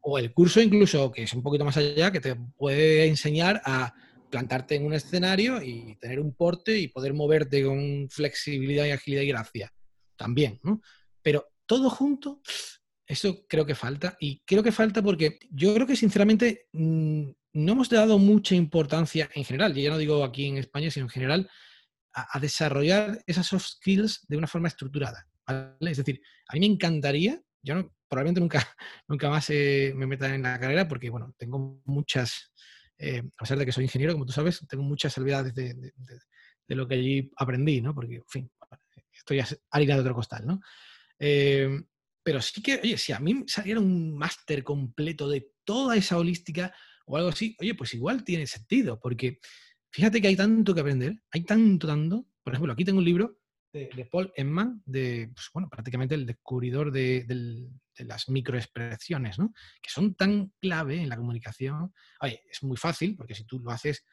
O el curso incluso, que es un poquito más allá, que te puede enseñar a plantarte en un escenario y tener un porte y poder moverte con flexibilidad y agilidad y gracia. También, ¿no? Pero todo junto, eso creo que falta. Y creo que falta porque yo creo que sinceramente mm, no hemos dado mucha importancia en general, y ya no digo aquí en España, sino en general, a, desarrollar esas soft skills de una forma estructurada. Es decir, a mí me encantaría, yo no, probablemente nunca, nunca más eh, me meta en la carrera porque, bueno, tengo muchas, eh, a pesar de que soy ingeniero, como tú sabes, tengo muchas habilidades de, lo que allí aprendí, ¿no? Porque, en fin, estoy harina de otro costal, ¿no? Eh, pero sí que, oye, si a mí saliera un máster completo de toda esa holística o algo así, oye, pues igual tiene sentido, porque Fíjate que hay tanto que aprender, hay tanto, tanto. Por ejemplo, aquí tengo un libro de, Paul Emman, de, pues, bueno, prácticamente el descubridor de, las microexpresiones, ¿no? Que son tan clave en la comunicación. Oye, es muy fácil, porque si tú lo haces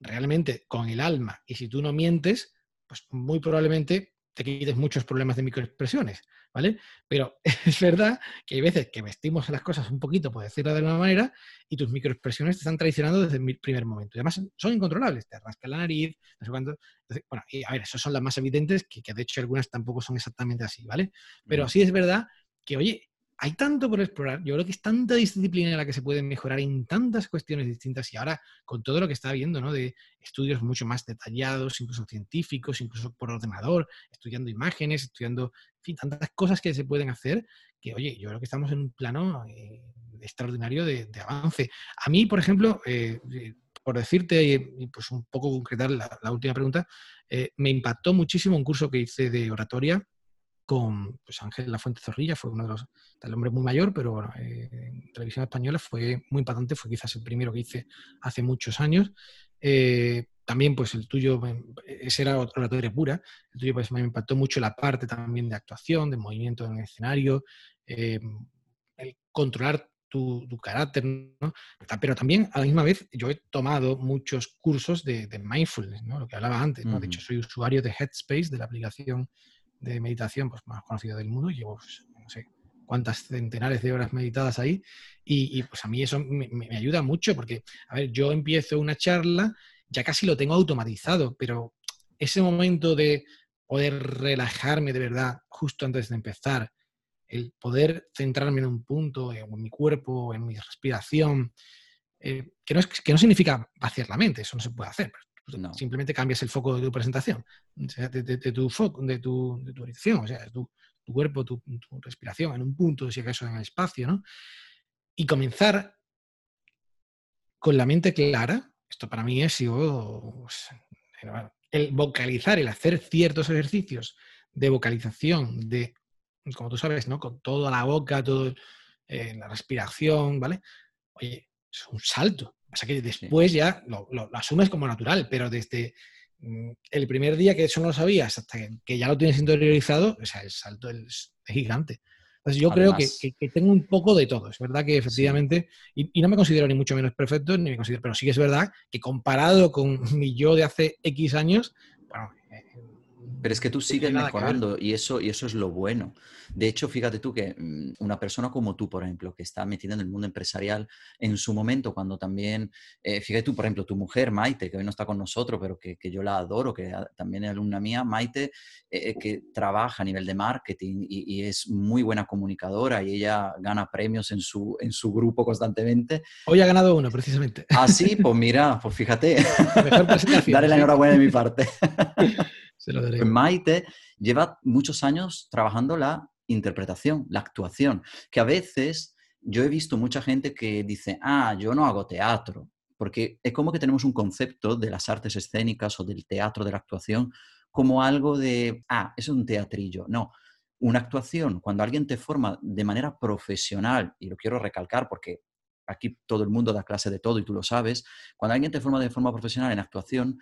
realmente con el alma y si tú no mientes, pues muy probablemente te quites muchos problemas de microexpresiones, ¿vale? Pero es verdad que hay veces que vestimos las cosas un poquito, por decirlo de alguna manera, y tus microexpresiones te están traicionando desde el primer momento. Y además son incontrolables, te rasca la nariz, no sé cuánto. bueno, y a ver, esas son las más evidentes, que, de hecho algunas tampoco son exactamente así, ¿vale? Pero sí es verdad que, oye, hay tanto por explorar. Yo creo que es tanta disciplina en la que se puede mejorar en tantas cuestiones distintas y ahora con todo lo que está habiendo, ¿no? De estudios mucho más detallados, incluso científicos, incluso por ordenador, estudiando imágenes, estudiando, tantas cosas que se pueden hacer que, oye, yo creo que estamos en un plano eh, extraordinario de, avance. A mí, por ejemplo, eh, eh, por decirte pues un poco concretar la, última pregunta, me impactó muchísimo un curso que hice de oratoria con pues, Ángel Lafuente Zorrilla, fue uno de los, el hombre muy mayor, pero bueno, eh, en televisión española fue muy impactante, fue quizás el primero que hice hace muchos años. Eh, también pues el tuyo, ese era oratoria pura, el tuyo pues me impactó mucho la parte también de actuación, de movimiento en el escenario, eh, el controlar tu, carácter, ¿no? Pero también a la misma vez yo he tomado muchos cursos de, mindfulness, ¿no? Lo que hablaba antes, ¿no? De hecho, soy usuario de Headspace, de la aplicación de meditación pues, más conocida del mundo. Llevo, pues, no sé, cuántas centenares de horas meditadas ahí. Y, pues a mí eso me, ayuda mucho porque, a ver, yo empiezo una charla, ya casi lo tengo automatizado, pero ese momento de poder relajarme de verdad justo antes de empezar, el poder centrarme en un punto, en mi cuerpo, en mi respiración, eh, que, no es, que no significa vaciar la mente, eso no se puede hacer. Simplemente cambias el foco de tu presentación, de, tu foco, de tu, de tu orientación, o sea, tu, tu cuerpo, tu, respiración en un punto, si acaso en el espacio, ¿no? Y comenzar con la mente clara, esto para mí es pues, el vocalizar, el hacer ciertos ejercicios de vocalización, de como tú sabes, ¿no? Con toda la boca, toda eh, la respiración, ¿vale? Oye, es un salto. Pasa que después ya lo, asumes como natural, pero desde mm, el primer día que eso no lo sabías hasta que, ya lo tienes interiorizado, o sea, el salto es, gigante. Entonces yo creo que, tengo un poco de todo. Es verdad que efectivamente, y, no me considero ni mucho menos perfecto, ni me considero, pero sí que es verdad que comparado con mi yo de hace X años, bueno, pero es que tú sigues mejorando y eso, y eso es lo bueno. De hecho, fíjate tú que mm, una persona como tú, por ejemplo, que está metida en el mundo empresarial, en su momento, cuando también, eh, fíjate tú, por ejemplo, tu mujer, Maite, que hoy no está con nosotros, pero que, yo la adoro, que también es alumna mía, Maite, eh, eh, que trabaja a nivel de marketing y, es muy buena comunicadora y ella gana premios en su, en su grupo constantemente. Hoy ha ganado uno, precisamente. Ah, sí, pues mira, pues fíjate. Darle la enhorabuena de mi parte. Pues Maite lleva muchos años trabajando la interpretación, la actuación, que a veces yo he visto mucha gente que dice, ah, yo no hago teatro, porque es como que tenemos un concepto de las artes escénicas o del teatro, de la actuación, como algo de, ah, es un teatrillo. No, una actuación, cuando alguien te forma de manera profesional, y lo quiero recalcar porque aquí todo el mundo da clase de todo y tú lo sabes, cuando alguien te forma de forma profesional en actuación,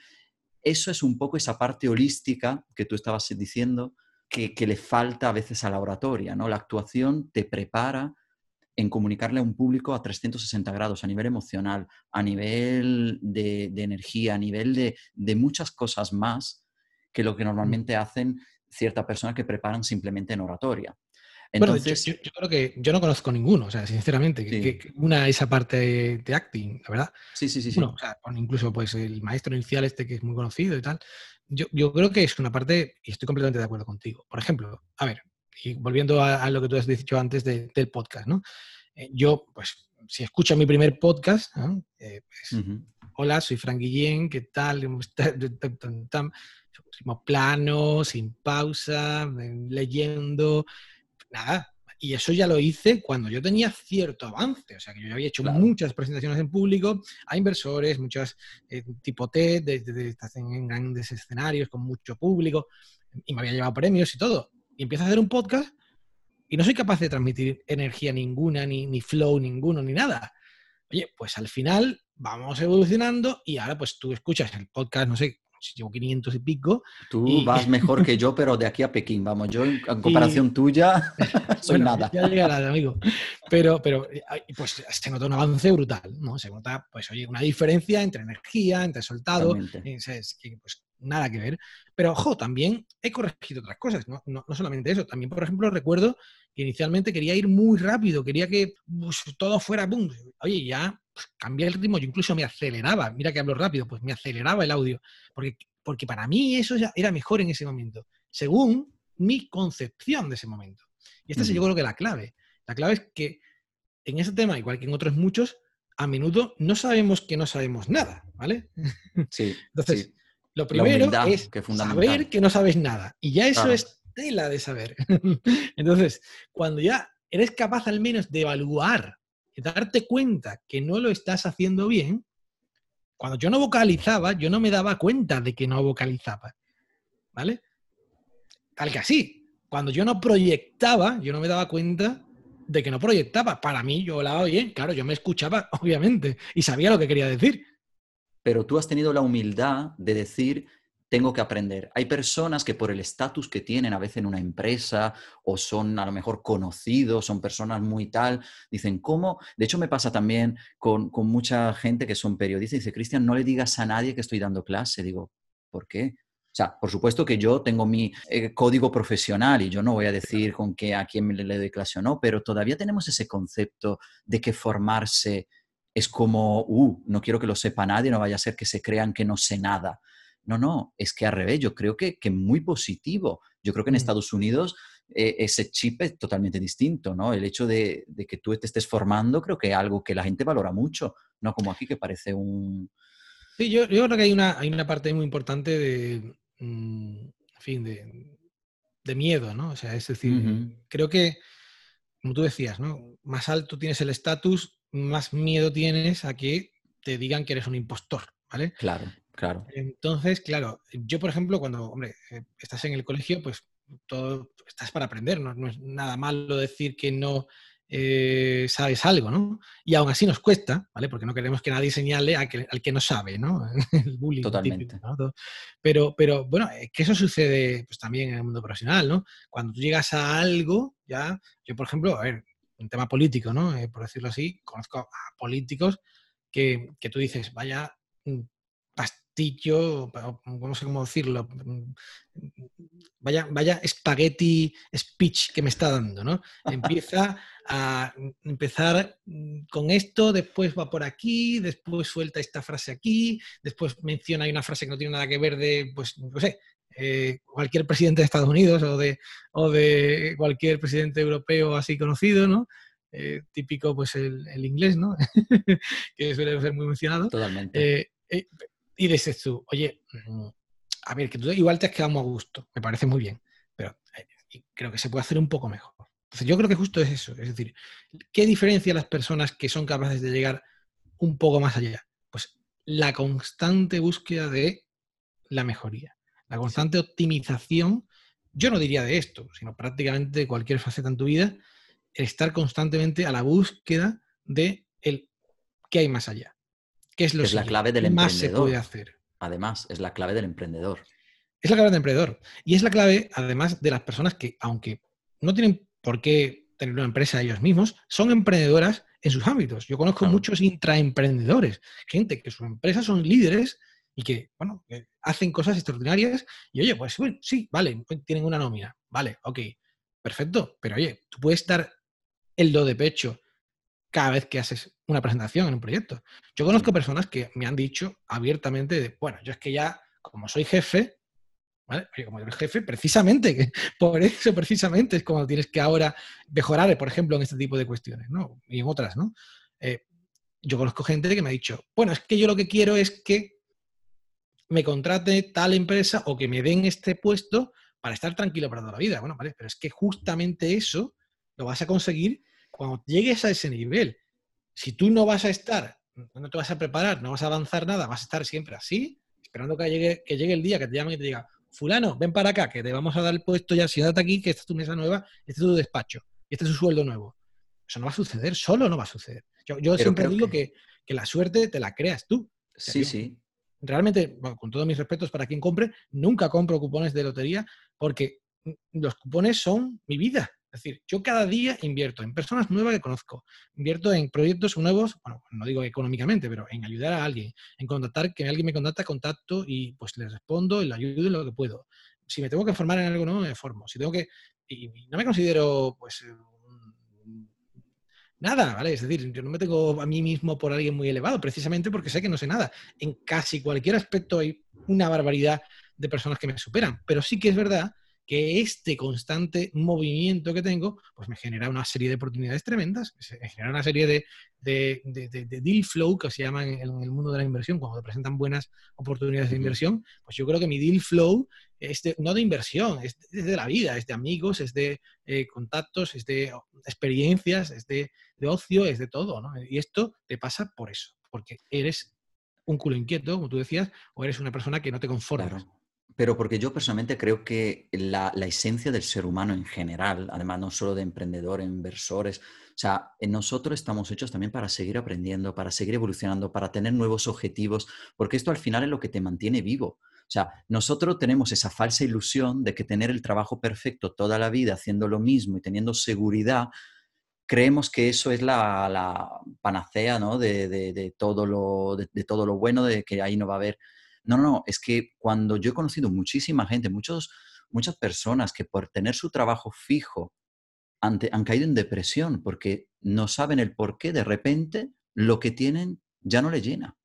eso es un poco esa parte holística que tú estabas diciendo que, le falta a veces a la oratoria, ¿no? La actuación te prepara en comunicarle a un público a 360 grados, a nivel emocional, a nivel de, energía, a nivel de, muchas cosas más que lo que normalmente hacen ciertas personas que preparan simplemente en oratoria. Entonces, yo, creo que yo no conozco ninguno, o sea, sinceramente, que, una esa parte de acting, la verdad. Sí, sí, sí. o sea, incluso pues el maestro inicial este que es muy conocido y tal. Yo, yo, creo que es una parte, y estoy completamente de acuerdo contigo. Por ejemplo, a ver, y volviendo a, lo que tú has dicho antes del podcast, ¿no? Eh, yo, pues, si escucho mi primer podcast, eh, pues, hola, soy Frank Guillén, ¿qué tal? plano, sin pausa, leyendo, nada. Y eso ya lo hice cuando yo tenía cierto avance. O sea, que yo ya había hecho muchas presentaciones en público a inversores, muchas eh, tipo T, de, en grandes escenarios con mucho público, y me había llevado premios y todo. Y empiezo a hacer un podcast y no soy capaz de transmitir energía ninguna, ni, ni flow ninguno, ni nada. Oye, pues al final vamos evolucionando y ahora pues tú escuchas el podcast, no sé, llevo 500 y pico. Tú vas mejor que yo, pero de aquí a Pekín, vamos, yo en, comparación tuya soy nada. Ya llegará, amigo. Pero, pero pues se nota un avance brutal, ¿no? Se nota, pues oye, una diferencia entre energía, entre soltado, es, que, pues nada que ver. Pero, ojo, también he corregido otras cosas, ¿no? No, solamente eso. También, por ejemplo, recuerdo que inicialmente quería ir muy rápido, quería que pues, todo fuera boom. Oye, ya pues, cambié el ritmo, yo incluso me aceleraba. Mira que hablo rápido, pues me aceleraba el audio. Porque, porque para mí eso ya era mejor en ese momento, según mi concepción de ese momento. Y esta es yo creo que la clave. La clave es que en ese tema, igual que en otros muchos, a menudo no sabemos que no sabemos nada, ¿vale? Sí. Entonces, lo primero es saber que no sabes nada. Y ya eso es tela de saber. Entonces, cuando ya eres capaz al menos de evaluar, de darte cuenta que no lo estás haciendo bien, cuando yo no vocalizaba, yo no me daba cuenta de que no vocalizaba. ¿Vale? Tal que así. Cuando yo no proyectaba, yo no me daba cuenta de que no proyectaba. Para mí, yo hablaba bien, claro, yo me escuchaba, obviamente, y sabía lo que quería decir pero tú has tenido la humildad de decir, tengo que aprender. Hay personas que por el estatus que tienen a veces en una empresa o son a lo mejor conocidos, son personas muy tal, dicen, ¿cómo? De hecho, me pasa también con, mucha gente que son periodistas y dice, Cristian, no le digas a nadie que estoy dando clase. Digo, ¿por qué? O sea, por supuesto que yo tengo mi eh, código profesional y yo no voy a decir con qué a quién le doy clase o no, pero todavía tenemos ese concepto de que formarse es como, uh, no quiero que lo sepa nadie, no vaya a ser que se crean que no sé nada. No, no, es que al revés, yo creo que, que muy positivo. Yo creo que en mm. Estados Unidos eh, ese chip es totalmente distinto, ¿no? El hecho de, que tú te estés formando creo que es algo que la gente valora mucho, no como aquí que parece un... Sí, yo, yo creo que hay una, hay una parte muy importante de, mm, en fin, de, de, miedo, ¿no? O sea, es decir, creo que, como tú decías, ¿no? Más alto tienes el estatus, más miedo tienes a que te digan que eres un impostor, ¿vale? Claro. Claro. Entonces, claro, yo, por ejemplo, cuando, hombre, eh, estás en el colegio, pues todo estás para aprender, no, es nada malo decir que no eh, sabes algo, ¿no? Y aún así nos cuesta, ¿vale? Porque no queremos que nadie señale al que no sabe, ¿no? el bullying. Totalmente. Pero, pero, bueno, que eso sucede pues, también en el mundo profesional, ¿no? Cuando tú llegas a algo, ya, yo, por ejemplo, a ver, un tema político, ¿no? Eh, por decirlo así, conozco a políticos que, que tú dices, vaya mm, pastillo, no sé cómo decirlo, vaya, vaya espagueti speech que me está dando, ¿no? Empieza a empezar con esto, después va por aquí, después suelta esta frase aquí, después menciona una frase que no tiene nada que ver de, pues, no sé, eh, cualquier presidente de Estados Unidos o de, o de cualquier presidente europeo así conocido, ¿no? Eh, típico, pues el, inglés, ¿no? que suele ser muy mencionado. Totalmente. Eh, y dices tú, oye, mm, a ver, que tú igual te has quedado muy a gusto, me parece muy bien, pero creo que se puede hacer un poco mejor. Entonces, yo creo que justo es eso, es decir, ¿qué diferencia las personas que son capaces de llegar un poco más allá? Pues la constante búsqueda de la mejoría, la constante optimización, yo no diría de esto, sino prácticamente de cualquier faceta en tu vida, estar constantemente a la búsqueda de el qué hay más allá es lo es la clave del más se puede hacer? Además, es la clave del emprendedor. Es la clave del emprendedor. Y es la clave, además, de las personas que, aunque no tienen por qué tener una empresa ellos mismos, son emprendedoras en sus ámbitos. Yo conozco muchos intraemprendedores, gente que sus empresas son líderes y que, bueno, hacen cosas extraordinarias y, oye, pues sí, vale, tienen una nómina, vale, ok, perfecto, pero oye, tú puedes estar el do de pecho cada vez que haces una presentación en un proyecto. Yo conozco personas que me han dicho abiertamente, de, bueno, yo es que ya, como soy jefe, ¿vale? como soy jefe, precisamente, por eso precisamente es como tienes que ahora mejorar, por ejemplo, en este tipo de cuestiones, ¿no? Y en otras, ¿no? Eh, yo conozco gente que me ha dicho, bueno, es que yo lo que quiero es que me contrate tal empresa o que me den este puesto para estar tranquilo para toda la vida. Bueno, vale, pero es que justamente eso lo vas a conseguir cuando llegues a ese nivel, si tú no vas a estar, no te vas a preparar, no vas a avanzar nada, vas a estar siempre así, esperando que llegue, que llegue el día que te llamen y te diga, fulano, ven para acá, que te vamos a dar el puesto ya, siéntate aquí, que esta es tu mesa nueva, este es tu despacho, y este es tu sueldo nuevo. Eso no va a suceder, solo no va a suceder. Yo, siempre digo que... la suerte te la creas tú. Sí, sí. Realmente, con todos mis respetos para quien compre, nunca compro cupones de lotería porque los cupones son mi vida. Es decir, yo cada día invierto en personas nuevas que conozco, invierto en proyectos nuevos, bueno, no digo económicamente, pero en ayudar a alguien, en contactar, que alguien me contacta, contacto y pues le respondo y le ayudo en lo que puedo. Si me tengo que formar en algo nuevo, me formo. Si tengo que... Y no me considero, pues, nada, ¿vale? Es decir, yo no me tengo a mí mismo por alguien muy elevado, precisamente porque sé que no sé nada. En casi cualquier aspecto hay una barbaridad de personas que me superan, pero sí que es verdad que este constante movimiento que tengo, pues me genera una serie de oportunidades tremendas, me genera una serie de, de, deal flow que se llama en el, mundo de la inversión, cuando te presentan buenas oportunidades de inversión, pues yo creo que mi deal flow es no de inversión, es de, la vida, es de amigos, es de eh, contactos, es de experiencias, es de, ocio, es de todo, ¿no? Y esto te pasa por eso, porque eres un culo inquieto, como tú decías, o eres una persona que no te conformas. Pero porque yo personalmente creo que la, esencia del ser humano en general, además no solo de emprendedores, inversores, o sea, nosotros estamos hechos también para seguir aprendiendo, para seguir evolucionando, para tener nuevos objetivos, porque esto al final es lo que te mantiene vivo. O sea, nosotros tenemos esa falsa ilusión de que tener el trabajo perfecto toda la vida haciendo lo mismo y teniendo seguridad, creemos que eso es la, panacea ¿no? de, todo lo, de, todo lo bueno, de que ahí no va a haber... No, no, es que cuando yo he conocido muchísima gente, muchos, muchas personas que por tener su trabajo fijo han, caído en depresión porque no saben el por qué de repente lo que tienen ya no les llena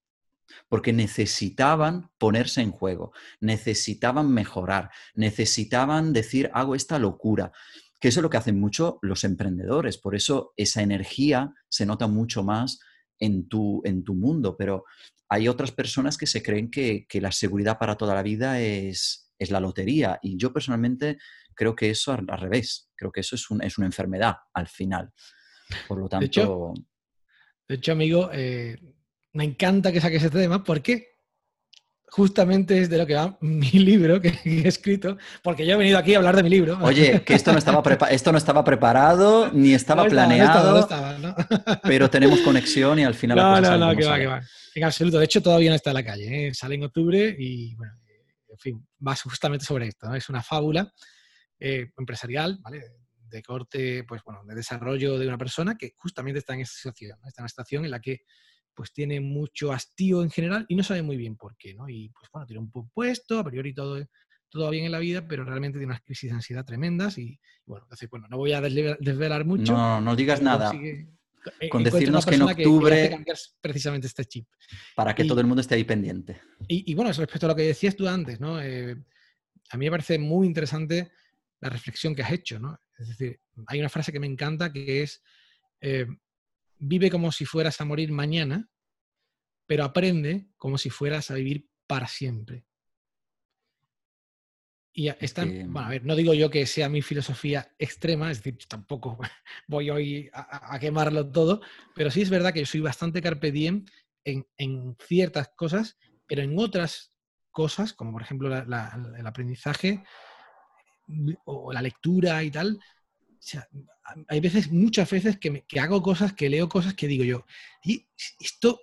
porque necesitaban ponerse en juego, necesitaban mejorar, necesitaban decir, hago esta locura, que eso es lo que hacen mucho los emprendedores, por eso esa energía se nota mucho más en tu, en tu mundo, pero hay otras personas que se creen que, la seguridad para toda la vida es, es, la lotería y yo personalmente creo que eso al, revés, creo que eso es, es, una enfermedad al final. Por lo tanto... De hecho, amigo, eh, me encanta que saques este tema porque justamente es de lo que va mi libro que, he escrito, porque yo he venido aquí a hablar de mi libro. Oye, que esto no estaba, esto no estaba preparado ni estaba planeado, pero tenemos conexión y al final... No, no, no, que va, que va. En absoluto, de hecho todavía no está en la calle, ¿eh? sale en octubre y, bueno, en fin, va justamente sobre esto. Es una fábula eh, empresarial, ¿vale? de corte, pues bueno, de desarrollo de una persona que justamente está en esta situación, está en una situación en la que pues tiene mucho hastío en general y no sabe muy bien por qué, ¿no? Y pues bueno, tiene un buen puesto, a priori todo, todo va bien en la vida, pero realmente tiene unas crisis de ansiedad tremendas y, bueno, entonces, bueno, no voy a desvelar mucho. No, no digas nada. con decirnos que en octubre... precisamente este chip. Para que todo el mundo esté ahí pendiente. Y, bueno, respecto a lo que decías tú antes, ¿no? Eh, a mí me parece muy interesante la reflexión que has hecho, ¿no? Es decir, hay una frase que me encanta que es... Eh, vive como si fueras a morir mañana, pero aprende como si fueras a vivir para siempre. Y están, bueno, a ver, no digo yo que sea mi filosofía extrema, es decir, tampoco voy hoy a, quemarlo todo, pero sí es verdad que yo soy bastante carpe diem en, ciertas cosas, pero en otras cosas, como por ejemplo el aprendizaje o la lectura y tal, hay veces, muchas veces que, hago cosas, que leo cosas que digo yo, y esto,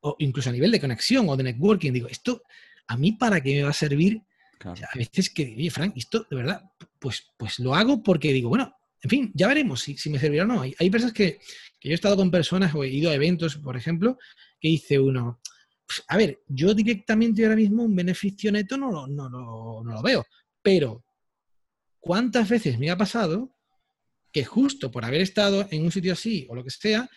o incluso a nivel de conexión o de networking, digo, esto, ¿a mí para qué me va a servir? a veces que, oye, Frank, esto de verdad, pues, pues lo hago porque digo, bueno, en fin, ya veremos si, me servirá o no. Hay, hay veces que, yo he estado con personas o he ido a eventos, por ejemplo, que dice uno, pues, a ver, yo directamente ahora mismo un beneficio neto no, no, no, no lo veo, pero ¿cuántas veces me ha pasado que justo por haber estado en un sitio así o lo que sea,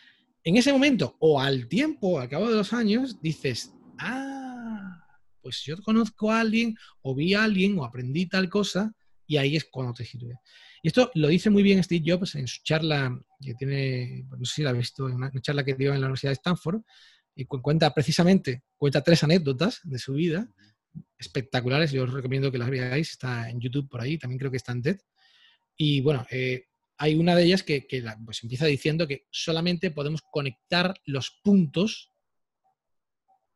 en ese momento o al tiempo, al cabo de los años, dices, ah, pues yo conozco a alguien o vi a alguien o aprendí tal cosa y ahí es cuando te sirve. Y esto lo dice muy bien Steve Jobs en su charla que tiene, no sé si la ha visto, en una charla que dio en la Universidad de Stanford, y cuenta precisamente, cuenta tres anécdotas de su vida espectaculares. Yo os recomiendo que las veáis, está en YouTube por ahí, también creo que está en TED. Y bueno, eh, hay una de ellas que, pues empieza diciendo que solamente podemos conectar los puntos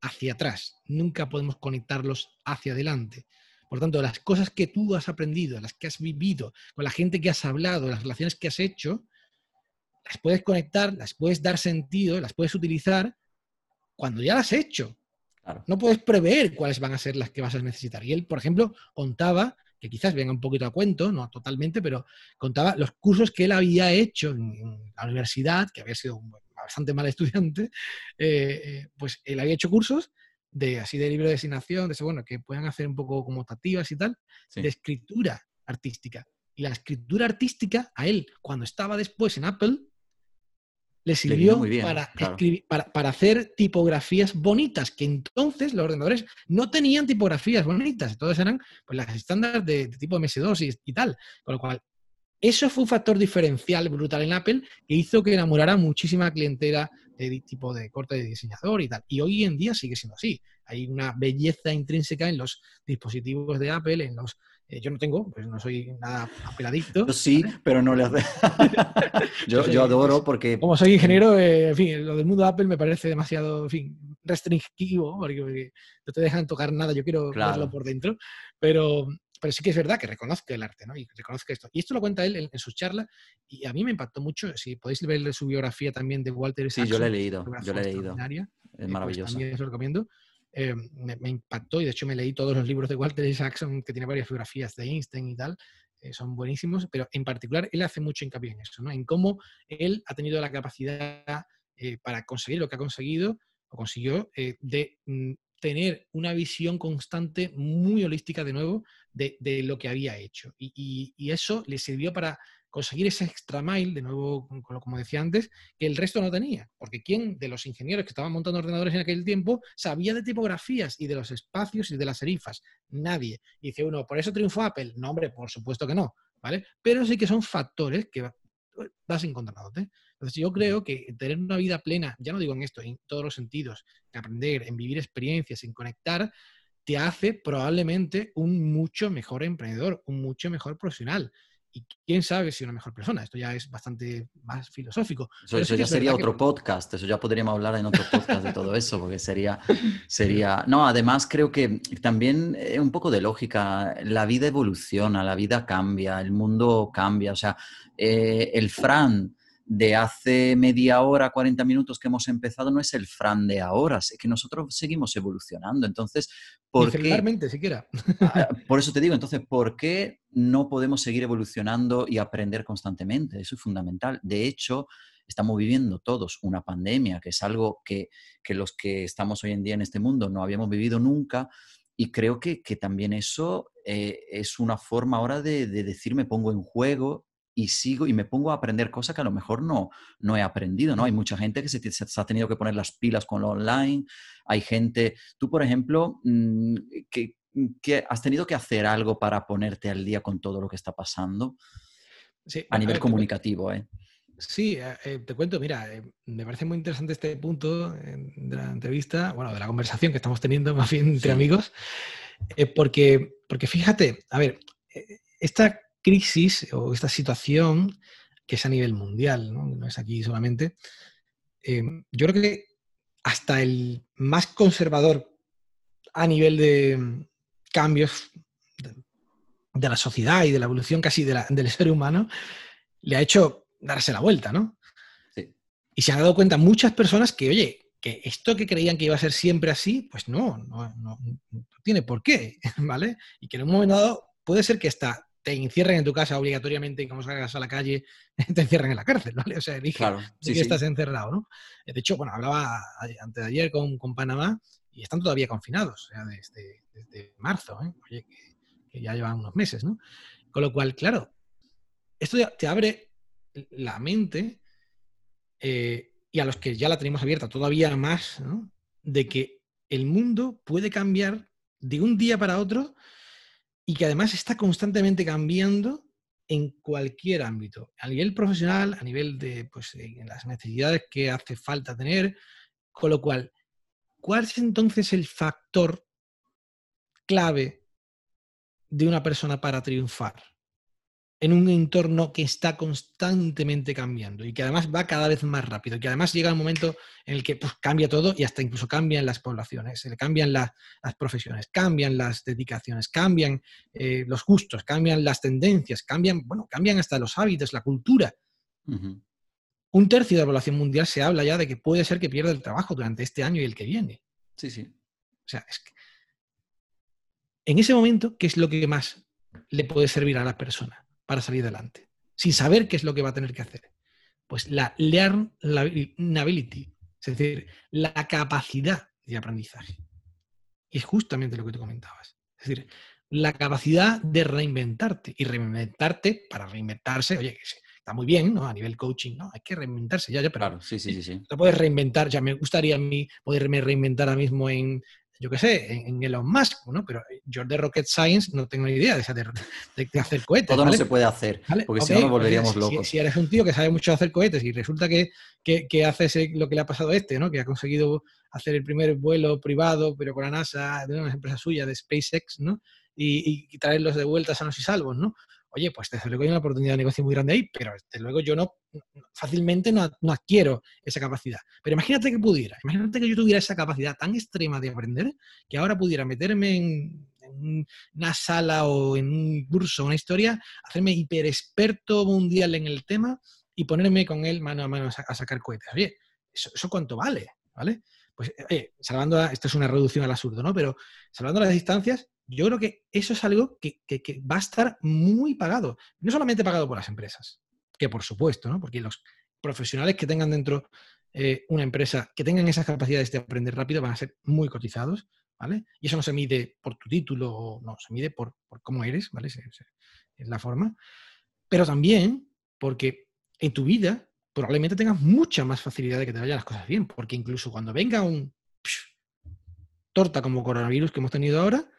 hacia atrás, nunca podemos conectarlos hacia adelante. Por tanto, las cosas que tú has aprendido, las que has vivido, con la gente que has hablado, las relaciones que has hecho, las puedes conectar, las puedes dar sentido, las puedes utilizar cuando ya las has hecho. No puedes prever cuáles van a ser las que vas a necesitar. Y él, por ejemplo, contaba que quizás venga un poquito a cuento, no totalmente, pero contaba los cursos que él había hecho en, la universidad, que había sido bastante mal estudiante, eh, pues él había hecho cursos de así de libre designación, de eso, bueno, que puedan hacer un poco como tativas y tal, de escritura artística. Y la escritura artística, a él, cuando estaba después en Apple, le sirvió para, escribir, para, hacer tipografías bonitas, que entonces los ordenadores no tenían tipografías bonitas, todas eran pues, las estándar de, tipo MS2 y, tal. Con lo cual, eso fue un factor diferencial brutal en Apple que hizo que enamorara muchísima clientela de tipo de corte de diseñador y tal. Y hoy en día sigue siendo así. Hay una belleza intrínseca en los dispositivos de Apple, en los yo no tengo, pues no soy nada apeladito. Yo sí, pero no le hace. yo, yo, adoro porque. Como soy ingeniero, eh, en fin, lo del mundo Apple me parece demasiado, en fin, restrictivo, porque, no te dejan tocar nada, yo quiero verlo por dentro. Pero, pero sí que es verdad que reconozca el arte, ¿no? Y reconozca esto. Y esto lo cuenta él en, su charla, y a mí me impactó mucho. Si podéis ver su biografía también de Walter Sí, yo la he leído, yo la he leído. Es pues maravilloso. también os lo recomiendo. Eh, me, impactó y de hecho me leí todos los libros de Walter Isaacson, que tiene varias biografías de Einstein y tal, eh, son buenísimos, pero en particular él hace mucho hincapié en eso, en cómo él ha tenido la capacidad eh, para conseguir lo que ha conseguido, o consiguió, de mm, tener una visión constante, muy holística de nuevo, de, lo que había hecho. y, eso le sirvió para conseguir ese extra mile, de nuevo, como decía antes, que el resto no tenía. Porque ¿quién de los ingenieros que estaban montando ordenadores en aquel tiempo sabía de tipografías y de los espacios y de las serifas? Nadie. Y dice uno, ¿por eso triunfó Apple? No, hombre, por supuesto que no. ¿Vale? Pero sí que son factores que vas encontrándote. Entonces yo creo que tener una vida plena, ya no digo en esto, en todos los sentidos, en aprender, en vivir experiencias, en conectar, te hace probablemente un mucho mejor emprendedor, un mucho mejor profesional y quién sabe si una mejor persona. Esto ya es bastante más filosófico. Eso, ya sería otro podcast, eso ya podríamos hablar en otro podcast de todo eso, porque sería, sería... No, además creo que también es un poco de lógica, la vida evoluciona, la vida cambia, el mundo cambia, o sea, eh, el Fran de hace media hora, 40 minutos que hemos empezado no es el Fran de ahora, es que nosotros seguimos evolucionando. Entonces, ¿por qué? siquiera. Ah, por eso te digo, entonces, ¿por qué no podemos seguir evolucionando y aprender constantemente? Eso es fundamental. De hecho, estamos viviendo todos una pandemia, que es algo que, los que estamos hoy en día en este mundo no habíamos vivido nunca. Y creo que, también eso eh, es una forma ahora de, de decir me pongo en juego y sigo y me pongo a aprender cosas que a lo mejor no, no he aprendido, ¿no? Hay mucha gente que se, ha tenido que poner las pilas con lo online, hay gente, tú por ejemplo, mm, que, que, has tenido que hacer algo para ponerte al día con todo lo que está pasando a nivel comunicativo, ¿eh? Sí, eh, eh, te cuento, mira, eh, me parece muy interesante este punto de la entrevista, bueno, de la conversación que estamos teniendo más bien entre amigos, porque, porque fíjate, a ver, esta crisis o esta situación que es a nivel mundial, no, es aquí solamente, eh, yo creo que hasta el más conservador a nivel de cambios de, la sociedad y de la evolución casi del ser humano, le ha hecho darse la vuelta, ¿no? Y se han dado cuenta muchas personas que, oye, que esto que creían que iba a ser siempre así, pues no, no, no, no tiene por qué, ¿vale? Y que en un momento dado puede ser que hasta te encierren en tu casa obligatoriamente y como salgas a la calle, te encierran en la cárcel, ¿vale? O sea, dije claro, que estás encerrado, ¿no? De hecho, bueno, hablaba antes de ayer con, con Panamá y están todavía confinados, o sea, desde, desde marzo, ¿eh? Oye, que, ya llevan unos meses, ¿no? Con lo cual, claro, esto te abre la mente eh, y a los que ya la tenemos abierta todavía más, ¿no? De que el mundo puede cambiar de un día para otro y que además está constantemente cambiando en cualquier ámbito, a nivel profesional, a nivel de pues, las necesidades que hace falta tener, con lo cual, ¿cuál es entonces el factor clave de una persona para triunfar? En un entorno que está constantemente cambiando y que además va cada vez más rápido, que además llega un momento en el que pues, cambia todo y hasta incluso cambian las poblaciones, cambian las profesiones, cambian las dedicaciones, cambian eh, los gustos, cambian las tendencias, cambian, bueno, cambian hasta los hábitos, la cultura. Un tercio de la población mundial se habla ya de que puede ser que pierda el trabajo durante este año y el que viene. Sí, sí. O sea, es que en ese momento, ¿qué es lo que más le puede servir a la persona? Para salir adelante, sin saber qué es lo que va a tener que hacer. Pues la learnability, es decir, la capacidad de aprendizaje. Y es justamente lo que tú comentabas. Es decir, la capacidad de reinventarte y reinventarte para reinventarse, oye, está muy bien, ¿no? A nivel coaching, ¿no? Hay que reinventarse ya, ya, pero claro, sí, sí, sí, sí. Te puedes reinventar, ya me gustaría a mí poderme reinventar ahora mismo en yo qué sé, en, Elon Musk, ¿no? Pero yo de Rocket Science no tengo ni idea de, hacer cohetes. Todo no se puede hacer, porque si no nos volveríamos locos. Si, eres un tío que sabe mucho hacer cohetes y resulta que, que, hace lo que le ha pasado a este, ¿no? Que ha conseguido hacer el primer vuelo privado, pero con la NASA, de una empresa suya, de SpaceX, ¿no? Y, y traerlos de vuelta sanos y salvos, ¿no? Oye, pues desde luego hay una oportunidad de negocio muy grande ahí, pero desde luego yo no fácilmente no, adquiero esa capacidad. Pero imagínate que pudiera, imagínate que yo tuviera esa capacidad tan extrema de aprender que ahora pudiera meterme en, una sala o en un curso, una historia, hacerme hiper experto mundial en el tema y ponerme con él mano a mano a, sacar cohetes. Oye, ¿eso, cuánto vale? ¿vale? Pues, eh, salvando, esto es una reducción al absurdo, ¿no? Pero salvando las distancias, yo creo que eso es algo que, va a estar muy pagado. No solamente pagado por las empresas, que por supuesto, ¿no? Porque los profesionales que tengan dentro eh, una empresa, que tengan esas capacidades de aprender rápido, van a ser muy cotizados, ¿vale? Y eso no se mide por tu título, no, se mide por, cómo eres, ¿vale? es la forma. Pero también porque en tu vida probablemente tengas mucha más facilidad de que te vayan las cosas bien, porque incluso cuando venga un torta como coronavirus que hemos tenido ahora,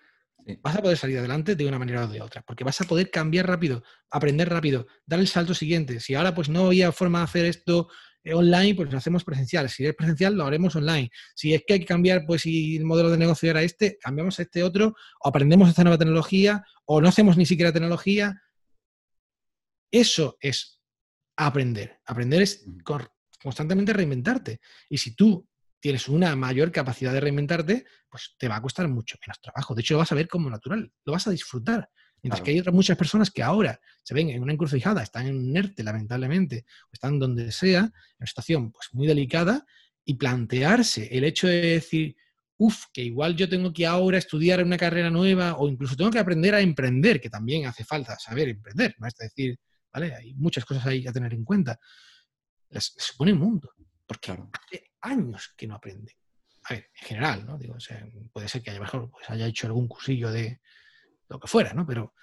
vas a poder salir adelante de una manera o de otra, porque vas a poder cambiar rápido, aprender rápido, dar el salto siguiente. Si ahora pues no había forma de hacer esto eh, online, pues lo hacemos presencial. Si es presencial, lo haremos online. Si es que hay que cambiar, pues si el modelo de negocio era este, cambiamos a este otro, o aprendemos esta nueva tecnología, o no hacemos ni siquiera tecnología. Eso es aprender. Aprender es constantemente reinventarte. Y si tú tienes una mayor capacidad de reinventarte, pues te va a costar mucho menos trabajo. De hecho, lo vas a ver como natural, lo vas a disfrutar. Mientras que hay otras muchas personas que ahora se ven en una encrucijada, están en un ERTE, lamentablemente, o están donde sea, en una situación pues, muy delicada, y plantearse el hecho de decir, uff, que igual yo tengo que ahora estudiar una carrera nueva, o incluso tengo que aprender a emprender, que también hace falta saber emprender, ¿no? Es decir, ¿vale? Hay muchas cosas ahí a tener en cuenta. Les, supone un mundo, porque hace años que no aprende. A ver, en general, ¿no? Digo, puede ser que haya, mejor, pues haya hecho algún cursillo de lo que fuera, ¿no? Pero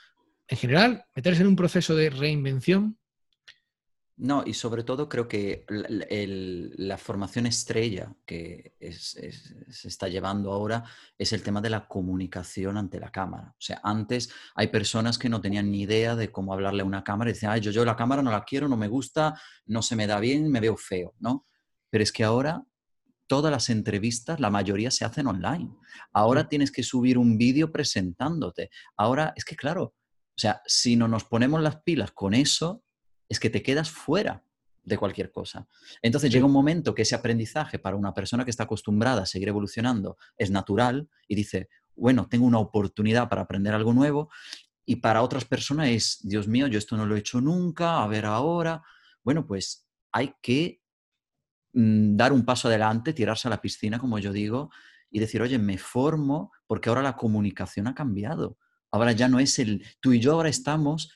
en general, meterse en un proceso de reinvención no, y sobre todo creo que la, formación estrella que se está llevando ahora es el tema de la comunicación ante la cámara. O sea, antes hay personas que no tenían ni idea de cómo hablarle a una cámara y decían, yo, yo la cámara no la quiero, no me gusta, no se me da bien, me veo feo, ¿no? Pero es que ahora todas las entrevistas, la mayoría se hacen online. Ahora tienes que subir un vídeo presentándote. Ahora, es que claro, o sea, si no nos ponemos las pilas con eso, es que te quedas fuera de cualquier cosa. Entonces llega un momento que ese aprendizaje para una persona que está acostumbrada a seguir evolucionando es natural y dice, bueno, tengo una oportunidad para aprender algo nuevo y para otras personas es, Dios mío, yo esto no lo he hecho nunca, a ver ahora. Bueno, pues hay que mm, dar un paso adelante, tirarse a la piscina, como yo digo, y decir, oye, me formo porque ahora la comunicación ha cambiado. Ahora ya no es el, tú y yo ahora estamos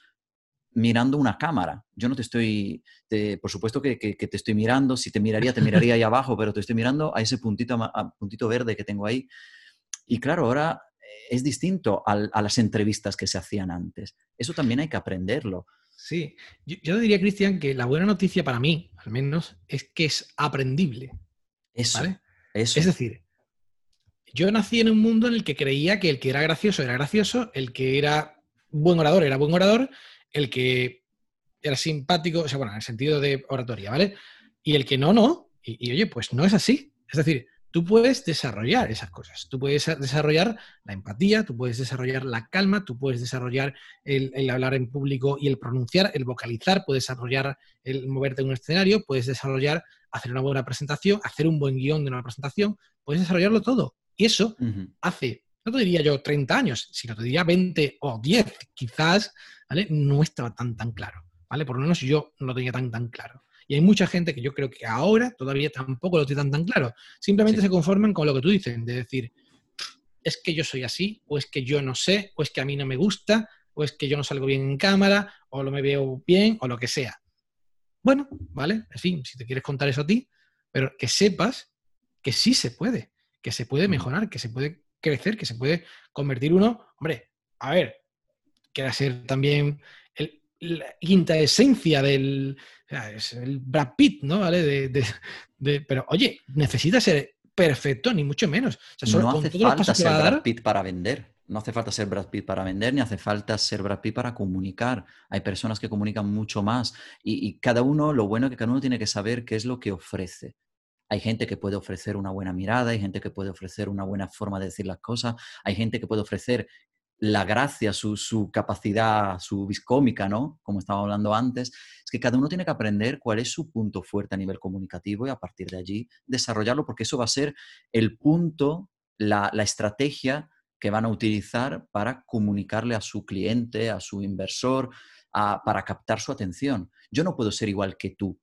mirando una cámara. Yo no te estoy, por supuesto que, te estoy mirando, si te miraría, te miraría ahí abajo, pero te estoy mirando a ese puntito, puntito verde que tengo ahí. Y claro, ahora es distinto a, las entrevistas que se hacían antes. Eso también hay que aprenderlo. Sí, yo, diría, Cristian, que la buena noticia para mí, al menos, es que es aprendible. Eso, eso. Es decir, yo nací en un mundo en el que creía que el que era gracioso era gracioso, el que era buen orador era buen orador el que era simpático, o sea, bueno, en el sentido de oratoria, ¿vale? Y el que no, no. Y, oye, pues no es así. Es decir, tú puedes desarrollar esas cosas. Tú puedes desarrollar la empatía, tú puedes desarrollar la calma, tú puedes desarrollar el, hablar en público y el pronunciar, el vocalizar, puedes desarrollar el moverte en un escenario, puedes desarrollar hacer una buena presentación, hacer un buen guion de una presentación, puedes desarrollarlo todo. Y eso hace, no te diría yo 30 años, sino te diría 20 o 10 quizás, no estaba tan, tan claro, ¿vale? Por lo menos yo no lo tenía tan, tan claro. Y hay mucha gente que yo creo que ahora todavía tampoco lo tiene tan, claro. Simplemente se conforman con lo que tú dices, de decir, es que yo soy así, o es que yo no sé, o es que a mí no me gusta, o es que yo no salgo bien en cámara, o no me veo bien, o lo que sea. Bueno, ¿vale? En fin, si te quieres contar eso a ti, pero que sepas que sí se puede, que se puede mejorar, que se puede crecer, que se puede convertir uno, hombre, a ver, quiera ser también la quinta esencia del es el Brad Pitt, ¿no? ¿Vale? De, pero oye, necesita ser perfecto, ni mucho menos. no hace falta ser Brad Pitt para vender. No hace falta ser Brad Pitt para vender, ni hace falta ser Brad Pitt para comunicar. Hay personas que comunican mucho más. Y, y cada uno, lo bueno es que cada uno tiene que saber qué es lo que ofrece. Hay gente que puede ofrecer una buena mirada, hay gente que puede ofrecer una buena forma de decir las cosas, hay gente que puede ofrecer la gracia, su, capacidad, su viscómica, ¿no? Como estaba hablando antes, es que cada uno tiene que aprender cuál es su punto fuerte a nivel comunicativo y a partir de allí desarrollarlo, porque eso va a ser el punto, la, estrategia que van a utilizar para comunicarle a su cliente, a su inversor, para captar su atención. Yo no puedo ser igual que tú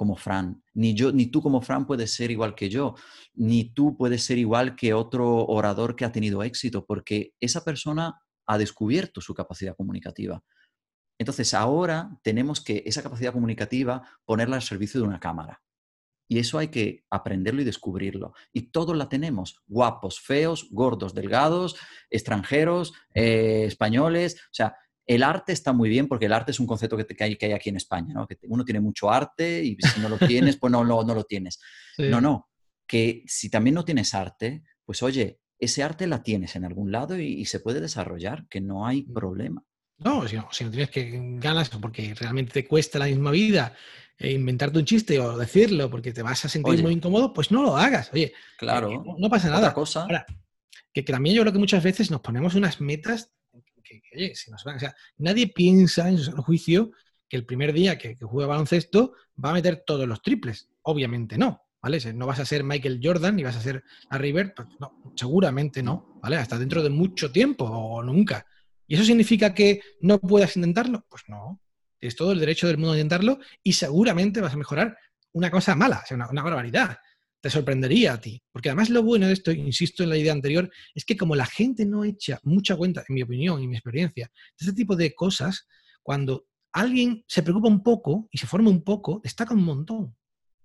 como Fran, ni yo, ni tú como Fran puedes ser igual que yo, ni tú puedes ser igual que otro orador que ha tenido éxito, porque esa persona ha descubierto su capacidad comunicativa. Entonces ahora tenemos que esa capacidad comunicativa ponerla al servicio de una cámara. Y eso hay que aprenderlo y descubrirlo. Y todos la tenemos, guapos, feos, gordos, delgados, extranjeros, eh, españoles. O sea, el arte está muy bien porque el arte es un concepto que, hay, que hay, aquí en España, ¿no? Que uno tiene mucho arte y si no lo tienes, pues no, no, no lo tienes. No, no, que si también no tienes arte, pues oye, ese arte la tienes en algún lado y, se puede desarrollar, que no hay mm. problema. No, si no, si no tienes que ganas porque realmente te cuesta la misma vida e inventarte un chiste o decirlo porque te vas a sentir muy incómodo, pues no lo hagas. Oye, claro, no, pasa nada. cosa. Ahora, que, también yo creo que muchas veces nos ponemos unas metas nadie piensa en su juicio que el primer día que, juega baloncesto va a meter todos los triples. Obviamente no, ¿vale? No vas a ser Michael Jordan ni vas a ser Larry Bird, pues no, seguramente no, ¿vale? Hasta dentro de mucho tiempo o nunca. ¿Y eso significa que no puedas intentarlo? Pues no. Tienes todo el derecho del mundo a intentarlo y seguramente vas a mejorar una cosa mala, una, barbaridad. Te sorprendería a ti. Porque además lo bueno de esto, insisto en la idea anterior, es que como la gente no echa mucha cuenta, en mi opinión y mi experiencia, de este tipo de cosas, cuando alguien se preocupa un poco y se forma un poco, destaca un montón.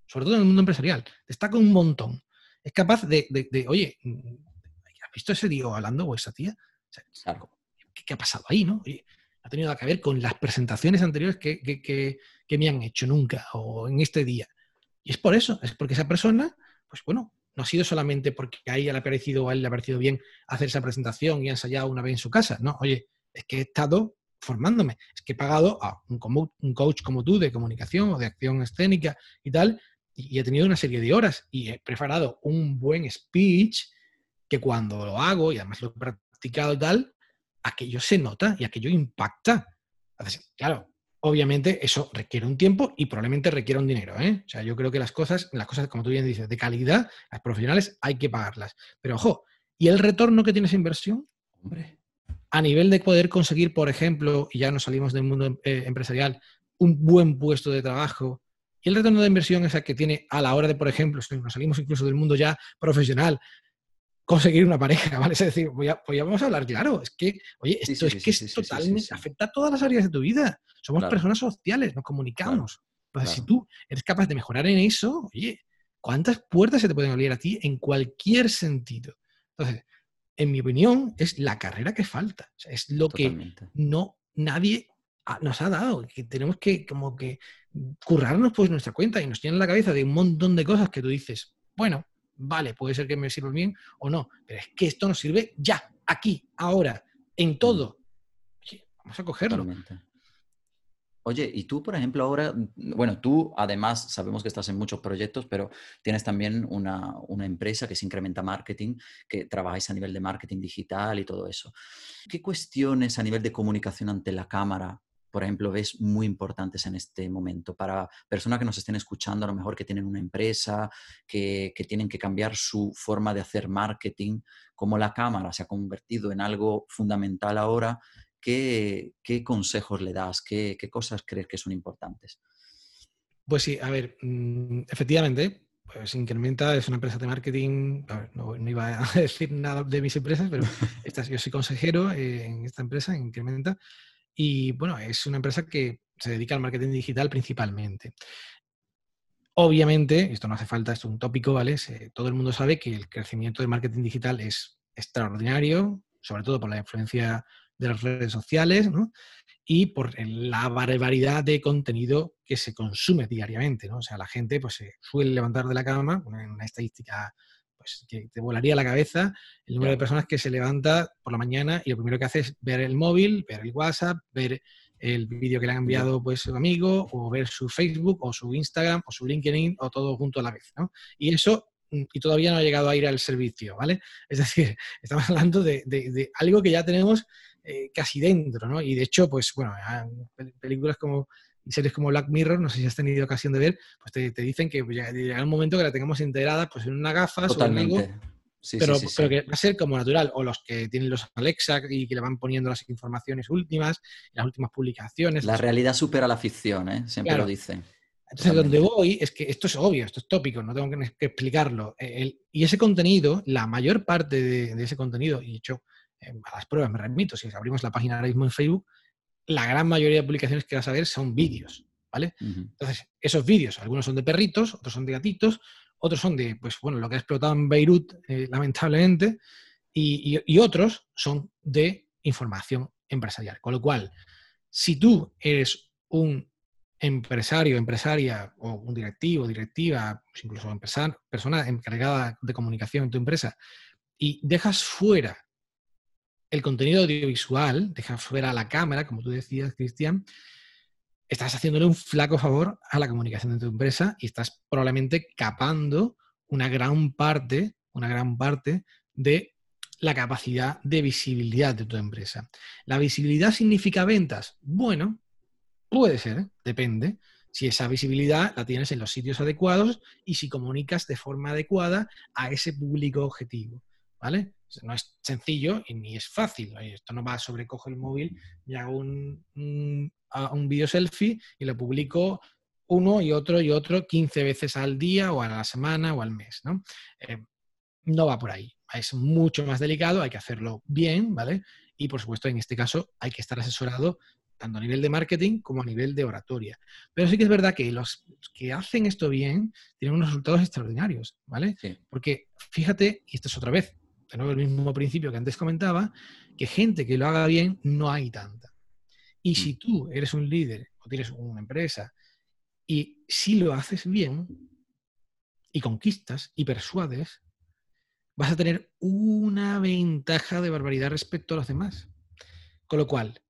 Sobre todo en el mundo empresarial, destaca un montón. Es capaz de, oye, ¿has visto ese tío hablando o esa tía? ¿qué, ha pasado ahí, no? ha tenido que ver con las presentaciones anteriores que, me han hecho nunca o en este día. Y es por eso, es porque esa persona, pues bueno, no ha sido solamente porque a ella le ha parecido o a él le ha parecido bien hacer esa presentación y ha ensayado una vez en su casa. No, oye, es que he estado formándome, es que he pagado a un, un coach como tú de comunicación o de acción escénica y tal, y he tenido una serie de horas y he preparado un buen speech que cuando lo hago, y además lo he practicado y tal, aquello se nota y aquello impacta. Entonces, claro, obviamente eso requiere un tiempo y probablemente requiere un dinero. ¿eh? O sea, yo creo que las cosas, las cosas, como tú bien dices, de calidad, las profesionales hay que pagarlas. Pero ojo, ¿y el retorno que tiene esa inversión? Hombre, a nivel de poder conseguir, por ejemplo, y ya nos salimos del mundo eh, empresarial, un buen puesto de trabajo. Y el retorno de inversión es el que tiene a la hora de, por ejemplo, si nos salimos incluso del mundo ya profesional, conseguir una pareja, ¿vale? Es decir, voy a, pues ya vamos a hablar claro, es que, oye, esto es que es totalmente, afecta a todas las áreas de tu vida. Somos personas sociales, nos comunicamos. Entonces, si tú eres capaz de mejorar en eso, oye, ¿cuántas puertas se te pueden abrir a ti en cualquier sentido? Entonces, en mi opinión, es la carrera que falta. es lo que no nadie nos ha dado, que tenemos que como que currarnos pues nuestra cuenta y nos tiene en la cabeza de un montón de cosas que tú dices, bueno, vale, puede ser que me sirva bien o no, pero es que esto nos sirve ya, aquí, ahora, en mm. todo. vamos a cogerlo. Oye, y tú, por ejemplo, ahora, bueno, tú además sabemos que estás en muchos proyectos, pero tienes también una, una, empresa que se incrementa marketing, que trabajáis a nivel de marketing digital y todo eso. ¿Qué cuestiones a nivel de comunicación ante la cámara por ejemplo, ves muy importantes en este momento para personas que nos estén escuchando, a lo mejor que tienen una empresa, que, tienen que cambiar su forma de hacer marketing, como la cámara se ha convertido en algo fundamental ahora, ¿qué, consejos le das? ¿Qué, cosas crees que son importantes? Pues sí, a ver, mm, efectivamente, pues Incrementa es una empresa de marketing. no, iba a decir nada de mis empresas, pero yo soy consejero en esta empresa, Incrementa, y bueno, es una empresa que se dedica al marketing digital principalmente. Obviamente, esto no hace falta, esto es un tópico, ¿vale? todo el mundo sabe que el crecimiento del marketing digital es extraordinario, sobre todo por la influencia de las redes sociales, ¿no? Y por la barbaridad de contenido que se consume diariamente, ¿no? O sea, la gente pues se suele levantar de la cama, una estadística pues, que te volaría la cabeza el número de personas que se levanta por la mañana y lo primero que hace es ver el móvil, ver el WhatsApp, ver el vídeo que le han enviado pues su amigo, o ver su Facebook, o su Instagram, o su LinkedIn, o todo junto a la vez, ¿no? Y eso, mm, y todavía no ha llegado a ir al servicio, ¿vale? Es decir, estamos hablando de, algo que ya tenemos eh, casi dentro, ¿no? Y de hecho, pues bueno, películas como y series como Black Mirror, no sé si has tenido ocasión de ver, pues te, dicen que pues, llegará un momento que la tengamos integrada pues en una gafa en algo, pero, pero, que va a ser como natural. O los que tienen los Alexa y que le van poniendo las informaciones últimas, las últimas publicaciones. La realidad supera la ficción, ¿eh? siempre lo dicen. Entonces, donde voy es que esto es obvio, esto es tópico, no tengo que, explicarlo. Eh, y ese contenido, la mayor parte de, ese contenido, y de hecho, a las pruebas me remito, si abrimos la página ahora mismo en Facebook, la gran mayoría de publicaciones que vas a ver son vídeos, ¿vale? Entonces, esos vídeos, algunos son de perritos, otros son de gatitos, otros son de, pues bueno, lo que ha explotado en Beirut, eh, lamentablemente, y, otros son de información empresarial. Con lo cual, si tú eres un empresario, empresaria o un directivo, directiva, incluso persona encargada de comunicación en tu empresa y dejas fuera el contenido audiovisual, dejas fuera la cámara, como tú decías, Cristian, estás haciéndole un flaco favor a la comunicación de tu empresa y estás probablemente capando una gran parte, una gran parte de la capacidad de visibilidad de tu empresa. ¿La visibilidad significa ventas? Bueno, puede ser, depende. Si esa visibilidad la tienes en los sitios adecuados y si comunicas de forma adecuada a ese público objetivo. ¿Vale? No es sencillo y ni es fácil. Esto no va sobre cojo el móvil y hago un, un, un video selfie y lo publico uno y otro y otro 15 veces al día o a la semana o al mes. ¿no? Eh, no va por ahí. Es mucho más delicado, hay que hacerlo bien, ¿vale? Y por supuesto, en este caso, hay que estar asesorado tanto a nivel de marketing como a nivel de oratoria. Pero sí que es verdad que los que hacen esto bien tienen unos resultados extraordinarios, ¿vale? Porque fíjate, y esto es otra vez, de nuevo el mismo principio que antes comentaba, que gente que lo haga bien no hay tanta. Y mm. si tú eres un líder o tienes una empresa y si lo haces bien y conquistas y persuades, vas a tener una ventaja de barbaridad respecto a los demás. Con lo cual,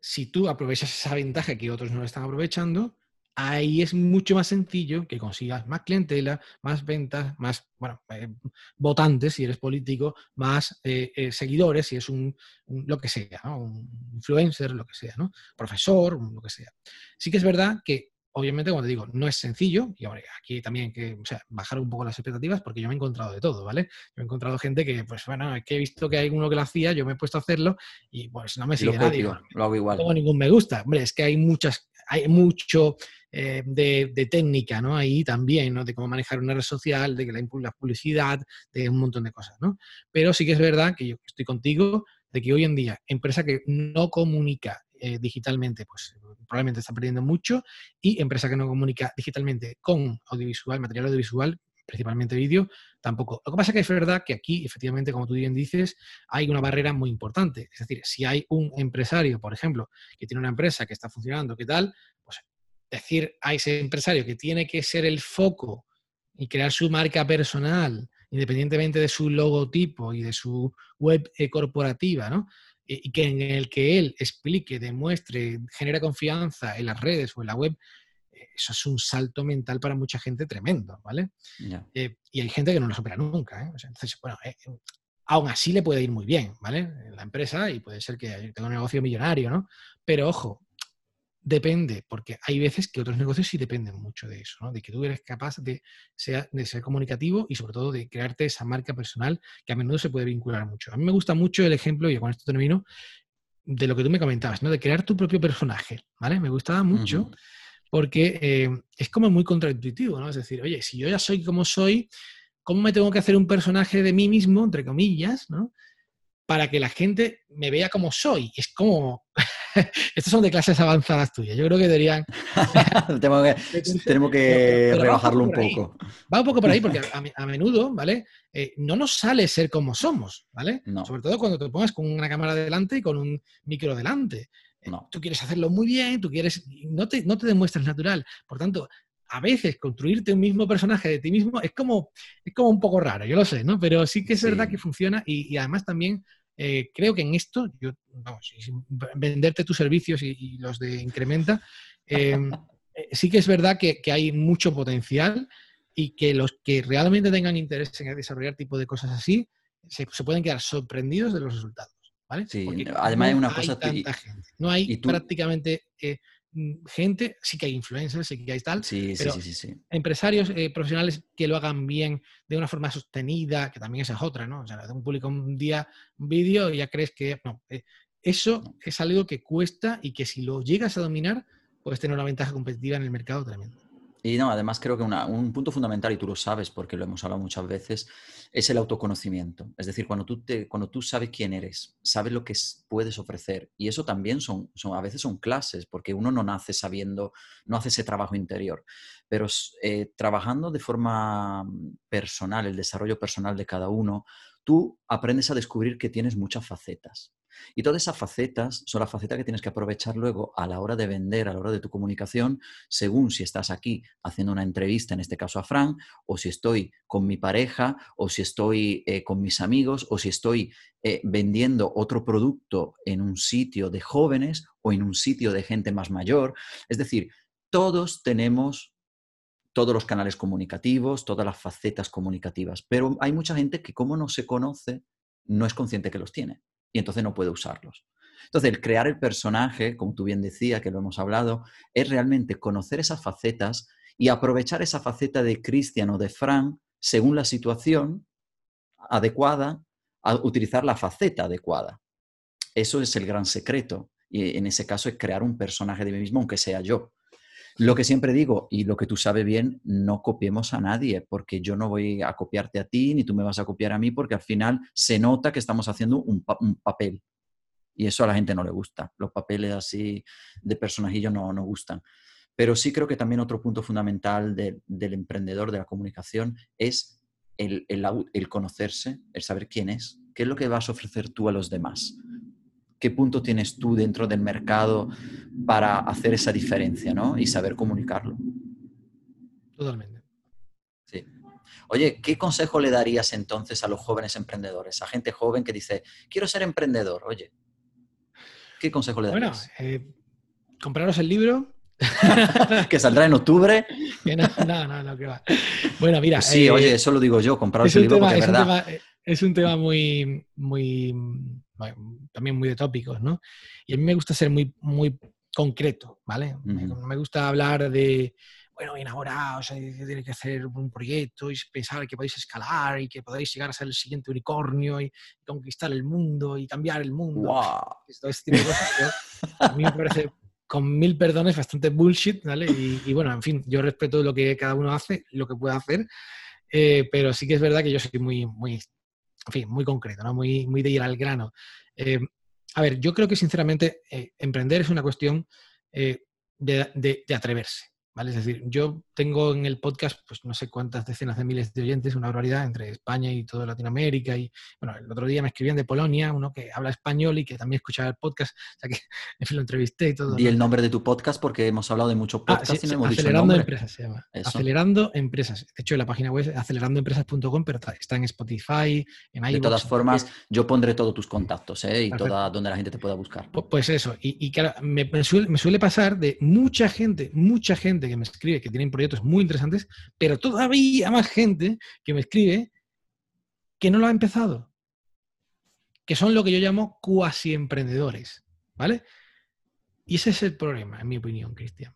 si tú aprovechas esa ventaja que otros no están aprovechando, ahí es mucho más sencillo que consigas más clientela, más ventas, más, bueno, eh, votantes si eres político, más eh, eh, seguidores si es un, lo que sea, un influencer, lo que sea, ¿no? Profesor, lo que sea. Sí que es verdad que obviamente, como te digo, no es sencillo, y aquí también hay que bajar un poco las expectativas porque yo me he encontrado de todo, ¿vale? Yo he encontrado gente que, pues bueno, es que he visto que hay uno que lo hacía, yo me he puesto a hacerlo y pues no me sigue nadie. lo hago igual. No tengo ningún me gusta. Hombre, es que hay muchas, hay mucho eh, de, técnica, ¿no? Ahí también, ¿no? De cómo manejar una red social, de que la, la publicidad, de un montón de cosas, ¿no? Pero sí que es verdad que yo estoy contigo de que hoy en día, empresa que no comunica eh, digitalmente, pues probablemente está perdiendo mucho, y empresa que no comunica digitalmente con audiovisual, material audiovisual, principalmente vídeo, tampoco. Lo que pasa es que es verdad que aquí, efectivamente, como tú bien dices, hay una barrera muy importante. Es decir, si hay un empresario, por ejemplo, que tiene una empresa que está funcionando, ¿qué tal? Pues decir a ese empresario que tiene que ser el foco y crear su marca personal, independientemente de su logotipo y de su web eh, corporativa, ¿no? y que en el que él explique, demuestre, genera confianza en las redes o en la web, eh, eso es un salto mental para mucha gente tremendo, ¿vale? Eh, y hay gente que no lo supera nunca, ¿eh? entonces, bueno, aún así le puede ir muy bien, ¿vale? En la empresa y puede ser que tenga un negocio millonario, ¿no? Pero ojo, Depende, porque hay veces que otros negocios sí dependen mucho de eso, ¿no? de que tú eres capaz de ser, de ser comunicativo y sobre todo de crearte esa marca personal que a menudo se puede vincular mucho. A mí me gusta mucho el ejemplo, y con esto termino, de lo que tú me comentabas, ¿no? de crear tu propio personaje. ¿vale? Me gustaba mucho porque eh, es como muy contraintuitivo, ¿no? es decir, oye, si yo ya soy como soy, ¿cómo me tengo que hacer un personaje de mí mismo, entre comillas, ¿no? para que la gente me vea como soy? Es como Estos son de clases avanzadas tuyas. Yo creo que deberían. tenemos que, rebajarlo un poco. Va un poco por ahí porque a, menudo, ¿vale? Eh, no nos sale ser como somos, ¿vale? Sobre todo cuando te pongas con una cámara delante y con un micro delante. Eh, tú quieres hacerlo muy bien, tú quieres. No te, no te demuestras natural. Por tanto, a veces construirte un mismo personaje de ti mismo es como, es como un poco raro, yo lo sé, ¿no? Pero sí que es verdad que funciona y, además también eh, creo que en esto, yo, vamos, venderte tus servicios y, los de Incrementa, em, eh, sí que es verdad que, hay mucho potencial y que los que realmente tengan interés en desarrollar tipo de cosas así, se, pueden quedar sorprendidos de los resultados. ¿Vale? Sí, además hay una cosa... Tanta gente. No hay prácticamente... Eh, Mm, gente, sí que hay influencers, sí que hay tal, pero empresarios eh, profesionales que lo hagan bien de una forma sostenida, que también esa es otra, ¿no? O sea, un público un día un vídeo y ya crees que... No, eh, eso es algo que cuesta y que si lo llegas a dominar, puedes tener una ventaja competitiva en el mercado tremendo. Y no, además creo que un punto fundamental, y tú lo sabes porque lo hemos hablado muchas veces, es el autoconocimiento. Es decir, cuando tú, te, cuando tú sabes quién eres, sabes lo que puedes ofrecer. Y eso también son, son, a veces son clases, porque uno no nace sabiendo, no hace ese trabajo interior. Pero eh, trabajando de forma personal, el desarrollo personal de cada uno, tú aprendes a descubrir que tienes muchas facetas. Y todas esas facetas son las facetas que tienes que aprovechar luego a la hora de vender, a la hora de tu comunicación, según si estás aquí haciendo una entrevista, en este caso a Fran, o si estoy con mi pareja, o si estoy eh, con mis amigos, o si estoy eh, vendiendo otro producto en un sitio de jóvenes o en un sitio de gente más mayor. Es decir, todos tenemos todos los canales comunicativos, todas las facetas comunicativas, pero hay mucha gente que como no se conoce, no es consciente que los tiene y entonces no puede usarlos. Entonces, el crear el personaje, como tú bien decías, que lo hemos hablado, es realmente conocer esas facetas y aprovechar esa faceta de Cristian o de Fran según la situación adecuada, a utilizar la faceta adecuada. Eso es el gran secreto. Y en ese caso es crear un personaje de mí mismo, aunque sea yo. Lo que siempre digo, y lo que tú sabes bien, no copiemos a nadie, porque yo no voy a copiarte a ti, ni tú me vas a copiar a mí, porque al final se nota que estamos haciendo un, papel. Y eso a la gente no le gusta. Los papeles así de personajillo no, no gustan. Pero sí creo que también otro punto fundamental del emprendedor de la comunicación es el, el, conocerse, el saber quién es, qué es lo que vas a ofrecer tú a los demás qué punto tienes tú dentro del mercado para hacer esa diferencia ¿no? y saber comunicarlo. Totalmente. Sí. Oye, ¿qué consejo le darías entonces a los jóvenes emprendedores, a gente joven que dice, quiero ser emprendedor? Oye, ¿qué consejo le darías? Bueno, eh, compraros el libro. que saldrá en octubre. no, no, no, que va. Bueno, mira. Pues sí, oye, eh, eso lo digo yo, compraros el libro porque es, verdad. es un tema muy, muy también muy de tópicos, ¿no? Y a mí me gusta ser muy, muy concreto, ¿vale? No me gusta hablar de, bueno, ahora, o sea, tiene que hacer un proyecto y pensar que podéis escalar y que podéis llegar a ser el siguiente unicornio y, conquistar el mundo y cambiar el mundo. Wow. este tipo de cosas, a mí me parece, con mil perdones, bastante bullshit, ¿vale? Y, bueno, en fin, yo respeto lo que cada uno hace, lo que puede hacer, eh, pero sí que es verdad que yo soy muy, muy en fin, muy concreto, ¿no? muy, muy de ir al grano. Eh, a ver, yo creo que sinceramente eh, emprender es una cuestión eh, de, atreverse. ¿Vale? Es decir, yo tengo en el podcast, pues no sé cuántas decenas de miles de oyentes, una barbaridad entre España y toda Latinoamérica. Y bueno, el otro día me escribían de Polonia, uno que habla español y que también escuchaba el podcast, o sea que en fin lo entrevisté y todo. Y el nombre de tu podcast porque hemos hablado de muchos ah, podcasts y no hemos Acelerando Empresas se llama. Acelerando Empresas. De hecho, la página web es acelerandoempresas.com, pero está en Spotify, en iVoox. De todas formas, yo pondré todos tus contactos ¿eh? y toda donde la gente te pueda buscar. Pues eso, y, y claro, me, suele, me suele pasar de mucha gente, mucha gente que me escribe que tienen proyectos muy interesantes, pero todavía más gente que me escribe que no lo ha empezado, que son lo que yo llamo cuasi emprendedores, ¿vale? Y ese es el problema, en mi opinión, Cristian.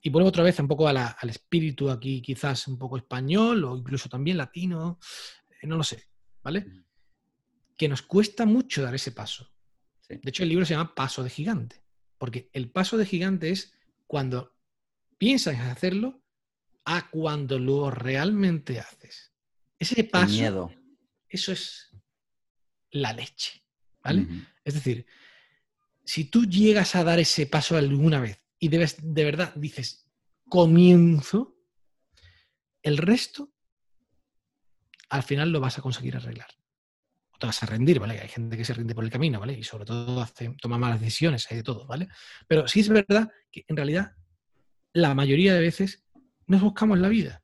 Y vuelvo otra vez un poco al espíritu aquí, quizás un poco español o incluso también latino, eh, no lo sé, ¿vale? Que nos cuesta mucho dar ese paso. De hecho, el libro se llama Paso de Gigante, porque el paso de gigante es cuando piensas hacerlo a cuando lo realmente haces. Ese paso, miedo. eso es la leche, ¿vale? Es decir, si tú llegas a dar ese paso alguna vez y debes, de verdad dices, comienzo, el resto al final lo vas a conseguir arreglar. O te vas a rendir, ¿vale? Hay gente que se rinde por el camino, ¿vale? Y sobre todo hace, toma malas decisiones, hay de todo, ¿vale? Pero sí es verdad que en realidad la mayoría de veces nos buscamos la vida.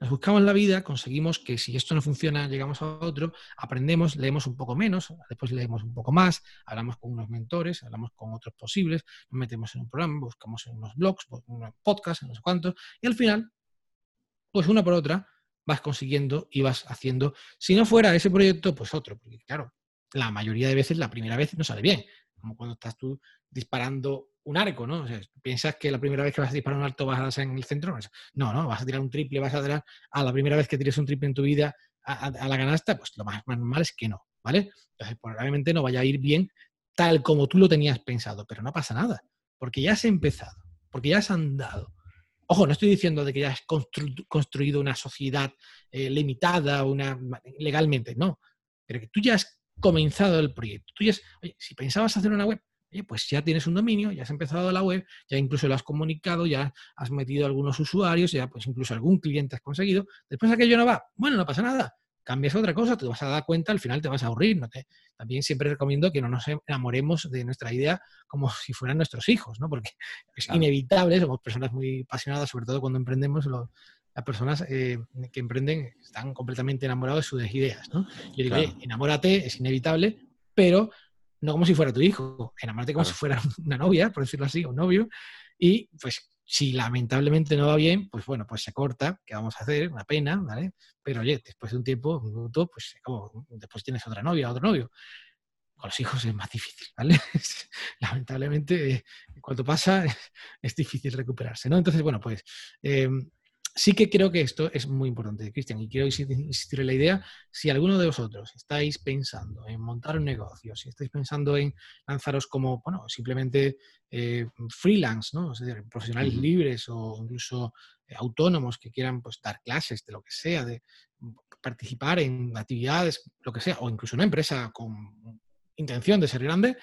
Nos buscamos la vida, conseguimos que si esto no funciona, llegamos a otro, aprendemos, leemos un poco menos, después leemos un poco más, hablamos con unos mentores, hablamos con otros posibles, nos metemos en un programa, buscamos en unos blogs, en unos podcasts, en no sé cuántos, y al final, pues una por otra, vas consiguiendo y vas haciendo, si no fuera ese proyecto, pues otro, porque claro, la mayoría de veces la primera vez no sale bien, como cuando estás tú disparando un arco, ¿no? O sea, piensas que la primera vez que vas a disparar un arco vas a dar en el centro. No, no, vas a tirar un triple, vas a tirar a la primera vez que tires un triple en tu vida a, la canasta, pues lo más, normal es que no, ¿vale? Entonces, probablemente no vaya a ir bien tal como tú lo tenías pensado, pero no pasa nada, porque ya has empezado, porque ya has andado. Ojo, no estoy diciendo de que ya has construido una sociedad eh, limitada una, legalmente, no, pero que tú ya has comenzado el proyecto. Tú ya oye, si pensabas hacer una web, pues ya tienes un dominio, ya has empezado la web, ya incluso lo has comunicado, ya has metido algunos usuarios, ya pues incluso algún cliente has conseguido. Después aquello no va, bueno, no pasa nada, cambias otra cosa, te vas a dar cuenta, al final te vas a aburrir. ¿no? también siempre recomiendo que no nos enamoremos de nuestra idea como si fueran nuestros hijos, ¿no? porque es inevitable, somos personas muy apasionadas, sobre todo cuando emprendemos, las personas eh, que emprenden están completamente enamorados de sus ideas. ¿no? Yo digo, enamórate, es inevitable, pero no como si fuera tu hijo, enamórate como si fuera una novia, por decirlo así, un novio, y pues si lamentablemente no va bien, pues bueno, pues se corta, ¿qué vamos a hacer? Una pena, ¿vale? Pero oye, después de un tiempo, un minuto, pues como, después tienes otra novia, otro novio. Con los hijos es más difícil, ¿vale? lamentablemente, cuando pasa, es difícil recuperarse, ¿no? Entonces, bueno, pues em, sí que creo que esto es muy importante, Cristian, y quiero insistir en la idea, si alguno de vosotros estáis pensando en montar un negocio, si estáis pensando en lanzaros como, bueno, simplemente eh, freelance, ¿no? profesionales libres o incluso eh, autónomos que quieran pues, dar clases de lo que sea, de participar en actividades, lo que sea, o incluso una empresa con intención de ser grande,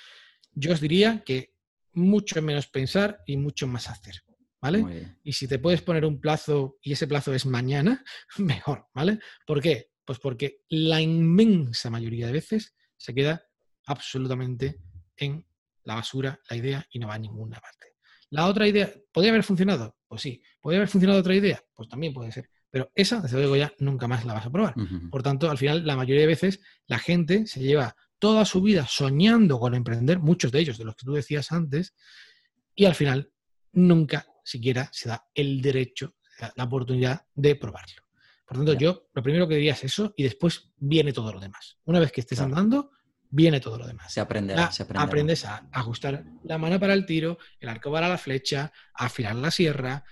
yo os diría que mucho menos pensar y mucho más hacer. ¿Vale? Y si te puedes poner un plazo y ese plazo es mañana, mejor, ¿vale? ¿Por qué? Pues porque la inmensa mayoría de veces se queda absolutamente en la basura la idea y no va a ninguna parte. La otra idea, ¿podría haber funcionado? Pues sí. ¿Podría haber funcionado otra idea? Pues también puede ser. Pero esa, desde luego, ya nunca más la vas a probar. Por tanto, al final, la mayoría de veces la gente se lleva toda su vida soñando con emprender, muchos de ellos, de los que tú decías antes, y al final nunca siquiera se da el derecho, la, oportunidad de probarlo. Por lo tanto, yo lo primero que diría es eso y después viene todo lo demás. Una vez que estés andando, viene todo lo demás. Se aprenderá, se aprenderá. Aprendes a ajustar la mano para el tiro, el arco para la flecha, a afilar la sierra.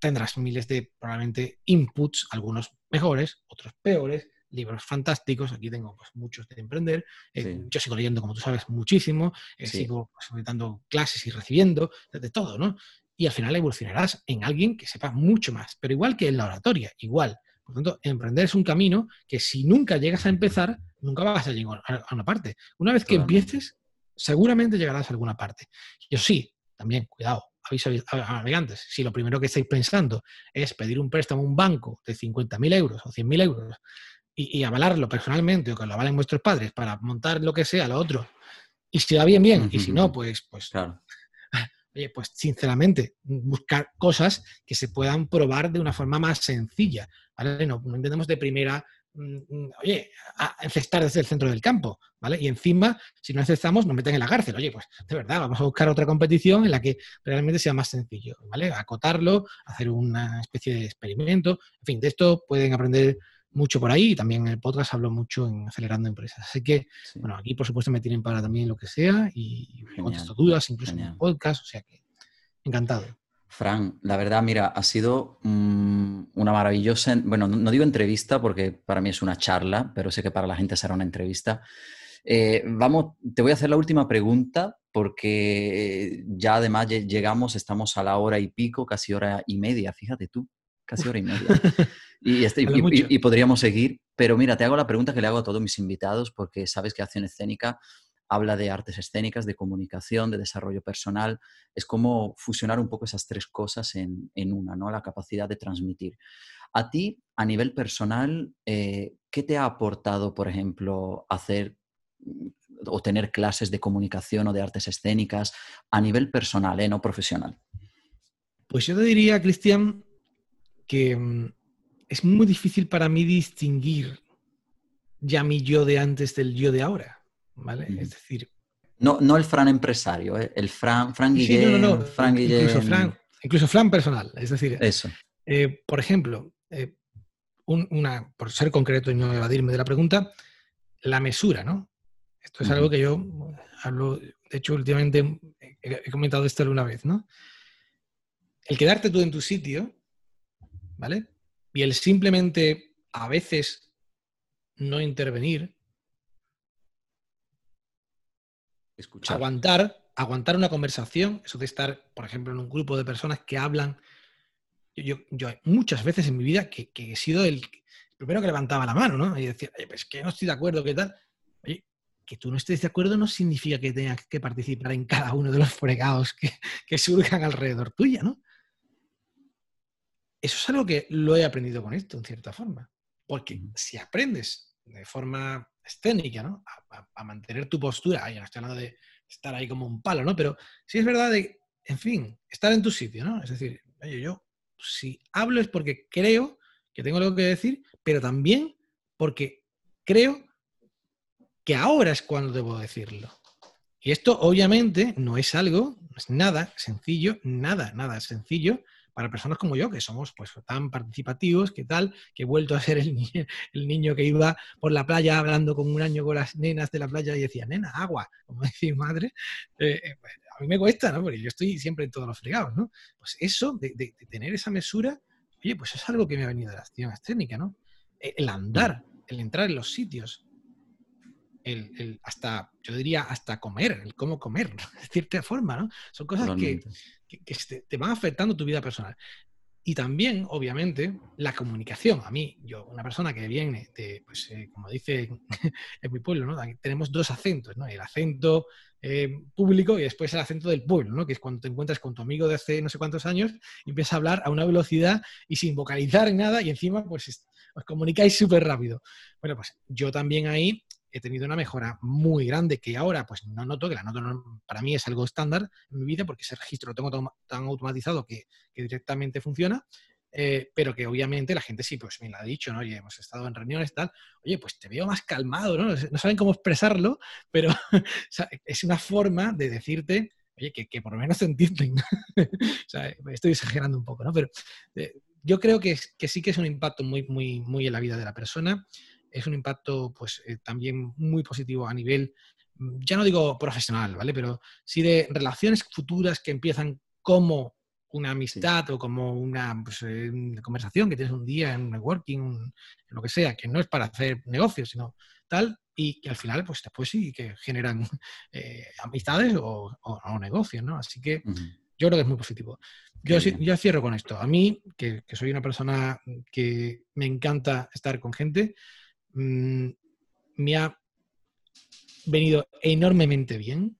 Tendrás miles de probablemente inputs, algunos mejores, otros peores, libros fantásticos. Aquí tengo pues, muchos de emprender. Eh, yo sigo leyendo, como tú sabes, muchísimo. Eh, sigo pues, dando clases y recibiendo de todo, ¿no? Y al final evolucionarás en alguien que sepa mucho más, pero igual que en la oratoria, igual. Por lo tanto, emprender es un camino que si nunca llegas a empezar, nunca vas a llegar a una parte. Una vez que empieces, seguramente llegarás a alguna parte. Y eso sí, también, cuidado, aviso a navegantes, si lo primero que estáis pensando es pedir un préstamo a un banco de 50.000 euros o 100.000 euros y, avalarlo personalmente o que lo avalen vuestros padres para montar lo que sea, lo otro, y si va bien, bien, y si no, pues, pues claro oye, pues sinceramente, buscar cosas que se puedan probar de una forma más sencilla. ¿vale? No, no intentemos de primera, mm, mm, oye, encestar desde el centro del campo, ¿vale? Y encima, si no encestamos, nos meten en la cárcel. Oye, pues de verdad, vamos a buscar otra competición en la que realmente sea más sencillo, ¿vale? Acotarlo, hacer una especie de experimento. En fin, de esto pueden aprender mucho por ahí y también en el podcast hablo mucho en acelerando empresas. Así que, bueno, aquí por supuesto me tienen para también lo que sea y contesto dudas, incluso en el podcast, o sea que encantado. Fran, la verdad, mira, ha sido mm, una maravillosa, bueno, no, digo entrevista porque para mí es una charla, pero sé que para la gente será una entrevista. Eh, vamos, te voy a hacer la última pregunta porque ya además llegamos, estamos a la hora y pico, casi hora y media, fíjate tú, casi hora y media. Este, y, podríamos seguir, pero mira, te hago la pregunta que le hago a todos mis invitados, porque sabes que Acción Escénica habla de artes escénicas, de comunicación, de desarrollo personal. Es como fusionar un poco esas tres cosas en, una, ¿no? La capacidad de transmitir. A ti, a nivel personal, eh, ¿qué te ha aportado, por ejemplo, hacer o tener clases de comunicación o de artes escénicas a nivel personal, eh, no profesional? Pues yo te diría, Cristian, que mm, es muy difícil para mí distinguir ya mi yo de antes del yo de ahora, ¿vale? Es decir... No, no el Fran empresario, ¿eh? el Fran, Fran Guillén, no, no, Fran Incluso Fran, incluso Fran personal, es decir... Eso. Eh, por ejemplo, eh, una, por ser concreto y no evadirme de la pregunta, la mesura, ¿no? Esto es algo que yo hablo, de hecho, últimamente he, he comentado esto alguna vez, ¿no? El quedarte tú en tu sitio, ¿vale? Y el simplemente a veces no intervenir, Escuchar. aguantar, aguantar una conversación, eso de estar, por ejemplo, en un grupo de personas que hablan yo, yo, muchas veces en mi vida que, he sido el primero que levantaba la mano, ¿no? Y decía, pues que no estoy de acuerdo, ¿qué tal? Oye, que tú no estés de acuerdo no significa que tengas que participar en cada uno de los fregados que, que surjan alrededor tuya, ¿no? Eso es algo que lo he aprendido con esto, en cierta forma. Porque si aprendes de forma escénica, ¿no? A, mantener tu postura, ahí no estoy hablando de estar ahí como un palo, ¿no? Pero sí es verdad de, en fin, estar en tu sitio, ¿no? Es decir, oye, yo si hablo es porque creo que tengo algo que decir, pero también porque creo que ahora es cuando debo decirlo. Y esto obviamente no es algo, no es nada sencillo, nada, nada sencillo para personas como yo, que somos pues tan participativos, que tal, que he vuelto a ser el, el niño que iba por la playa hablando con un año con las nenas de la playa y decía, nena, agua, como decía madre, eh, eh, pues, a mí me cuesta, ¿no? Porque yo estoy siempre en todos los fregados, ¿no? Pues eso, de, tener esa mesura, oye, pues es algo que me ha venido de la acción escénica, ¿no? E, el andar, el entrar en los sitios, el, hasta, yo diría, hasta comer, el cómo comer, de cierta forma, ¿no? Son cosas que, que, te, van afectando tu vida personal. Y también, obviamente, la comunicación. A mí, yo, una persona que viene de, pues, eh, como dice en mi pueblo, ¿no? tenemos dos acentos, ¿no? El acento eh, público y después el acento del pueblo, ¿no? Que es cuando te encuentras con tu amigo de hace no sé cuántos años y empiezas a hablar a una velocidad y sin vocalizar nada y encima, pues, os comunicáis súper rápido. Bueno, pues yo también ahí he tenido una mejora muy grande que ahora pues no noto, que la noto para mí es algo estándar en mi vida porque ese registro lo tengo tan, automatizado que, directamente funciona, eh, pero que obviamente la gente sí, pues me lo ha dicho, ¿no? Oye, hemos estado en reuniones tal, oye, pues te veo más calmado, ¿no? No saben cómo expresarlo, pero es una forma de decirte, oye, que, por lo menos se entienden. o sea, estoy exagerando un poco, ¿no? Pero eh, yo creo que, que, sí que es un impacto muy, muy, muy en la vida de la persona es un impacto pues eh, también muy positivo a nivel, mm, ya no digo profesional, ¿vale? Pero sí de relaciones futuras que empiezan como una amistad o como pues, eh, una, conversación que tienes un día en networking, en lo que sea, que no es para hacer negocios, sino tal, y que al final, pues después sí que generan eh, amistades o, negocios, ¿no? Así que yo creo que es muy positivo. Yo, yo cierro con esto. A mí, que, que, soy una persona que me encanta estar con gente, Mm, me ha venido enormemente bien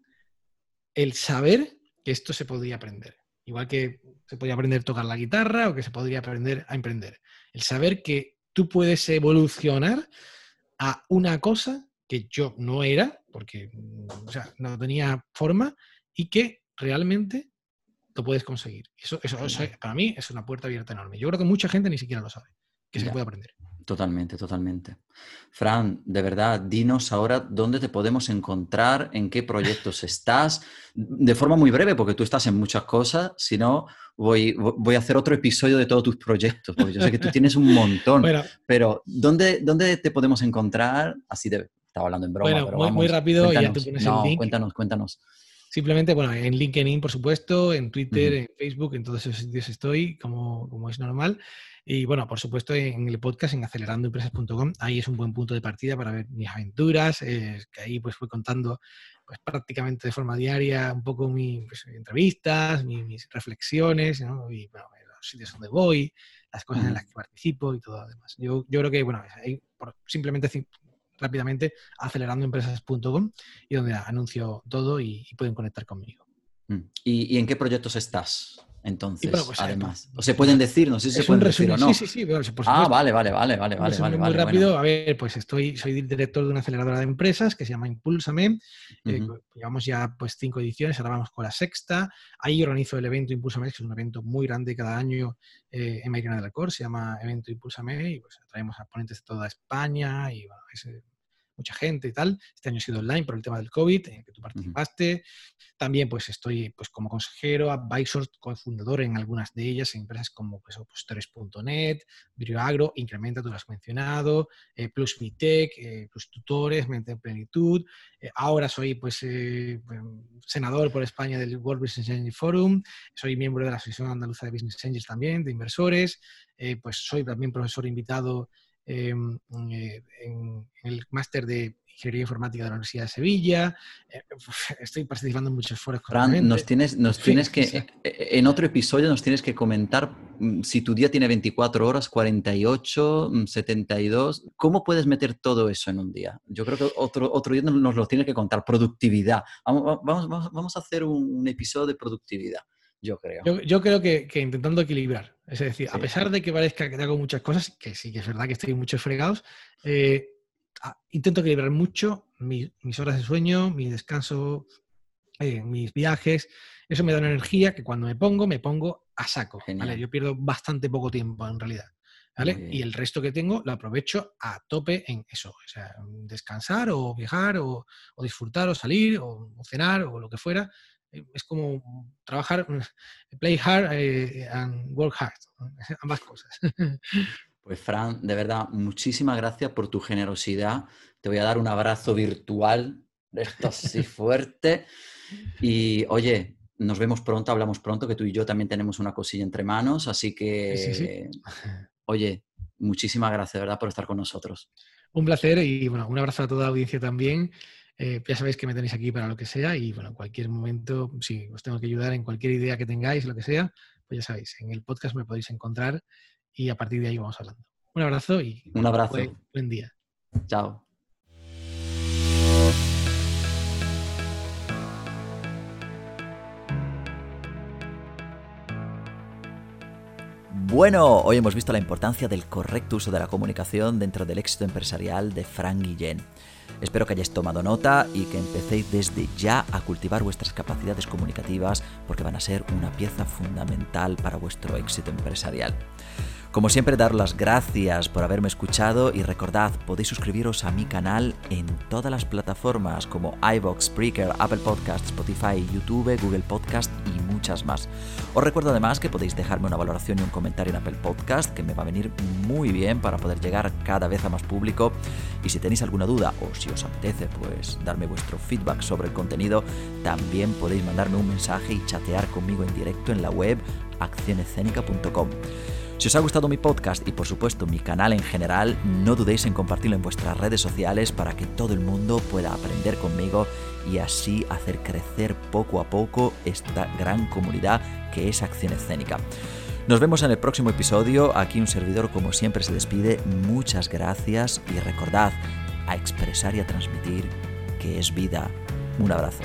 el saber que esto se podría aprender. Igual que se podría aprender a tocar la guitarra o que se podría aprender a emprender. El saber que tú puedes evolucionar a una cosa que yo no era, porque mm, no tenía forma, y que realmente lo puedes conseguir. Eso, eso, para mí es una puerta abierta enorme. Yo creo que mucha gente ni siquiera lo sabe, que se puede aprender. Totalmente, totalmente. Fran, de verdad, dinos ahora dónde te podemos encontrar, en qué proyectos estás, de forma muy breve, porque tú estás en muchas cosas, si no, voy, voy a hacer otro episodio de todos tus proyectos, porque yo sé que tú tienes un montón, pero ¿dónde, ¿dónde te podemos encontrar? Así de, estaba hablando en broma, bueno, pero muy, vamos, muy rápido, ya tú pones el link. Cuéntanos, cuéntanos. Simplemente, bueno, en LinkedIn, por supuesto, en Twitter, en Facebook, en todos esos sitios estoy, como, como es normal. Y bueno, por supuesto, en el podcast en acelerandoempresas.com, ahí es un buen punto de partida para ver mis aventuras, eh, que ahí pues fui contando pues prácticamente de forma diaria un poco mis pues, entrevistas, mis, reflexiones, ¿no? y bueno, los sitios donde voy, las cosas en las que participo y todo lo demás. Yo, yo creo que, bueno, ahí por, simplemente rápidamente acelerandoempresas.com y donde anuncio todo y, pueden conectar conmigo. Mm. ¿Y, en qué proyectos estás? Entonces, pues, además, o se pueden decir, no sé si se pueden decir o no. Sí, sí, sí, Ah, vale, vale, vale, vale, vale. muy rápido, a ver, pues estoy, soy director de una aceleradora de empresas que se llama Impulsame. Eh, llevamos ya pues cinco ediciones, ahora vamos con la sexta. Ahí organizo el evento Impulsame, que es un evento muy grande cada año eh, en Mairena del Cor, se llama Evento Impulsame y pues traemos a ponentes de toda España y bueno, ese mucha gente y tal. Este año ha sido online por el tema del COVID, en el que tú participaste. También pues estoy pues como consejero, advisor, cofundador en algunas de ellas, en empresas como pues, opositores.net, Agro, Incrementa, tú lo has mencionado, eh, Plus Vitec, eh, Plus Tutores, Mente en Plenitud. Eh, ahora soy pues senador por España del World Business Engine Forum, soy miembro de la Asociación Andaluza de Business Angels también, de inversores, pues soy también profesor invitado em, eh, en, el máster de Ingeniería Informática de la Universidad de Sevilla. Eh, estoy participando en muchos foros. Fran, nos tienes, nos tienes que, eh, en otro episodio nos tienes que comentar mm, si tu día tiene 24 horas, 48, 72, mm, ¿cómo puedes meter todo eso en un día? Yo creo que otro, otro día nos lo tienes que contar, productividad. Vamos, vamos, vamos a hacer un episodio de productividad yo creo. Yo, creo que, intentando equilibrar. Es decir, a pesar de que parezca que hago muchas cosas, que sí que es verdad que estoy muchos fregados, eh, intento equilibrar mucho mis, horas de sueño, mi descanso, eh, mis viajes. Eso me da una energía que cuando me pongo, me pongo a saco. Yo pierdo bastante poco tiempo en realidad. Y el resto que tengo lo aprovecho a tope en eso. O sea, descansar o viajar o, o disfrutar o salir o cenar o lo que fuera es como trabajar, play hard eh, and work hard, ambas cosas. Pues Fran, de verdad, muchísimas gracias por tu generosidad. Te voy a dar un abrazo virtual, esto así fuerte. Y oye, nos vemos pronto, hablamos pronto, que tú y yo también tenemos una cosilla entre manos, así que, oye, muchísimas gracias, de verdad, por estar con nosotros. Un placer y bueno, un abrazo a toda la audiencia también. Eh, ya sabéis que me tenéis aquí para lo que sea y bueno, en cualquier momento, si os tengo que ayudar en cualquier idea que tengáis, lo que sea, pues ya sabéis, en el podcast me podéis encontrar y a partir de ahí vamos hablando. Un abrazo y un abrazo. buen día. Chao. Bueno, hoy hemos visto la importancia del correcto uso de la comunicación dentro del éxito empresarial de Frank Guillén. Espero que hayáis tomado nota y que empecéis desde ya a cultivar vuestras capacidades comunicativas porque van a ser una pieza fundamental para vuestro éxito empresarial. Como siempre, dar las gracias por haberme escuchado y recordad, podéis suscribiros a mi canal en todas las plataformas como iVoox, Spreaker, Apple Podcasts, Spotify, YouTube, Google Podcast y muchas más. Os recuerdo además que podéis dejarme una valoración y un comentario en Apple Podcast, que me va a venir muy bien para poder llegar cada vez a más público. Y si tenéis alguna duda o si os apetece, pues darme vuestro feedback sobre el contenido, también podéis mandarme un mensaje y chatear conmigo en directo en la web accionescénica.com. Si os ha gustado mi podcast y por supuesto mi canal en general, no dudéis en compartirlo en vuestras redes sociales para que todo el mundo pueda aprender conmigo y así hacer crecer poco a poco esta gran comunidad que es Acción Escénica. Nos vemos en el próximo episodio. Aquí un servidor como siempre se despide. Muchas gracias y recordad a expresar y a transmitir que es vida. Un abrazo.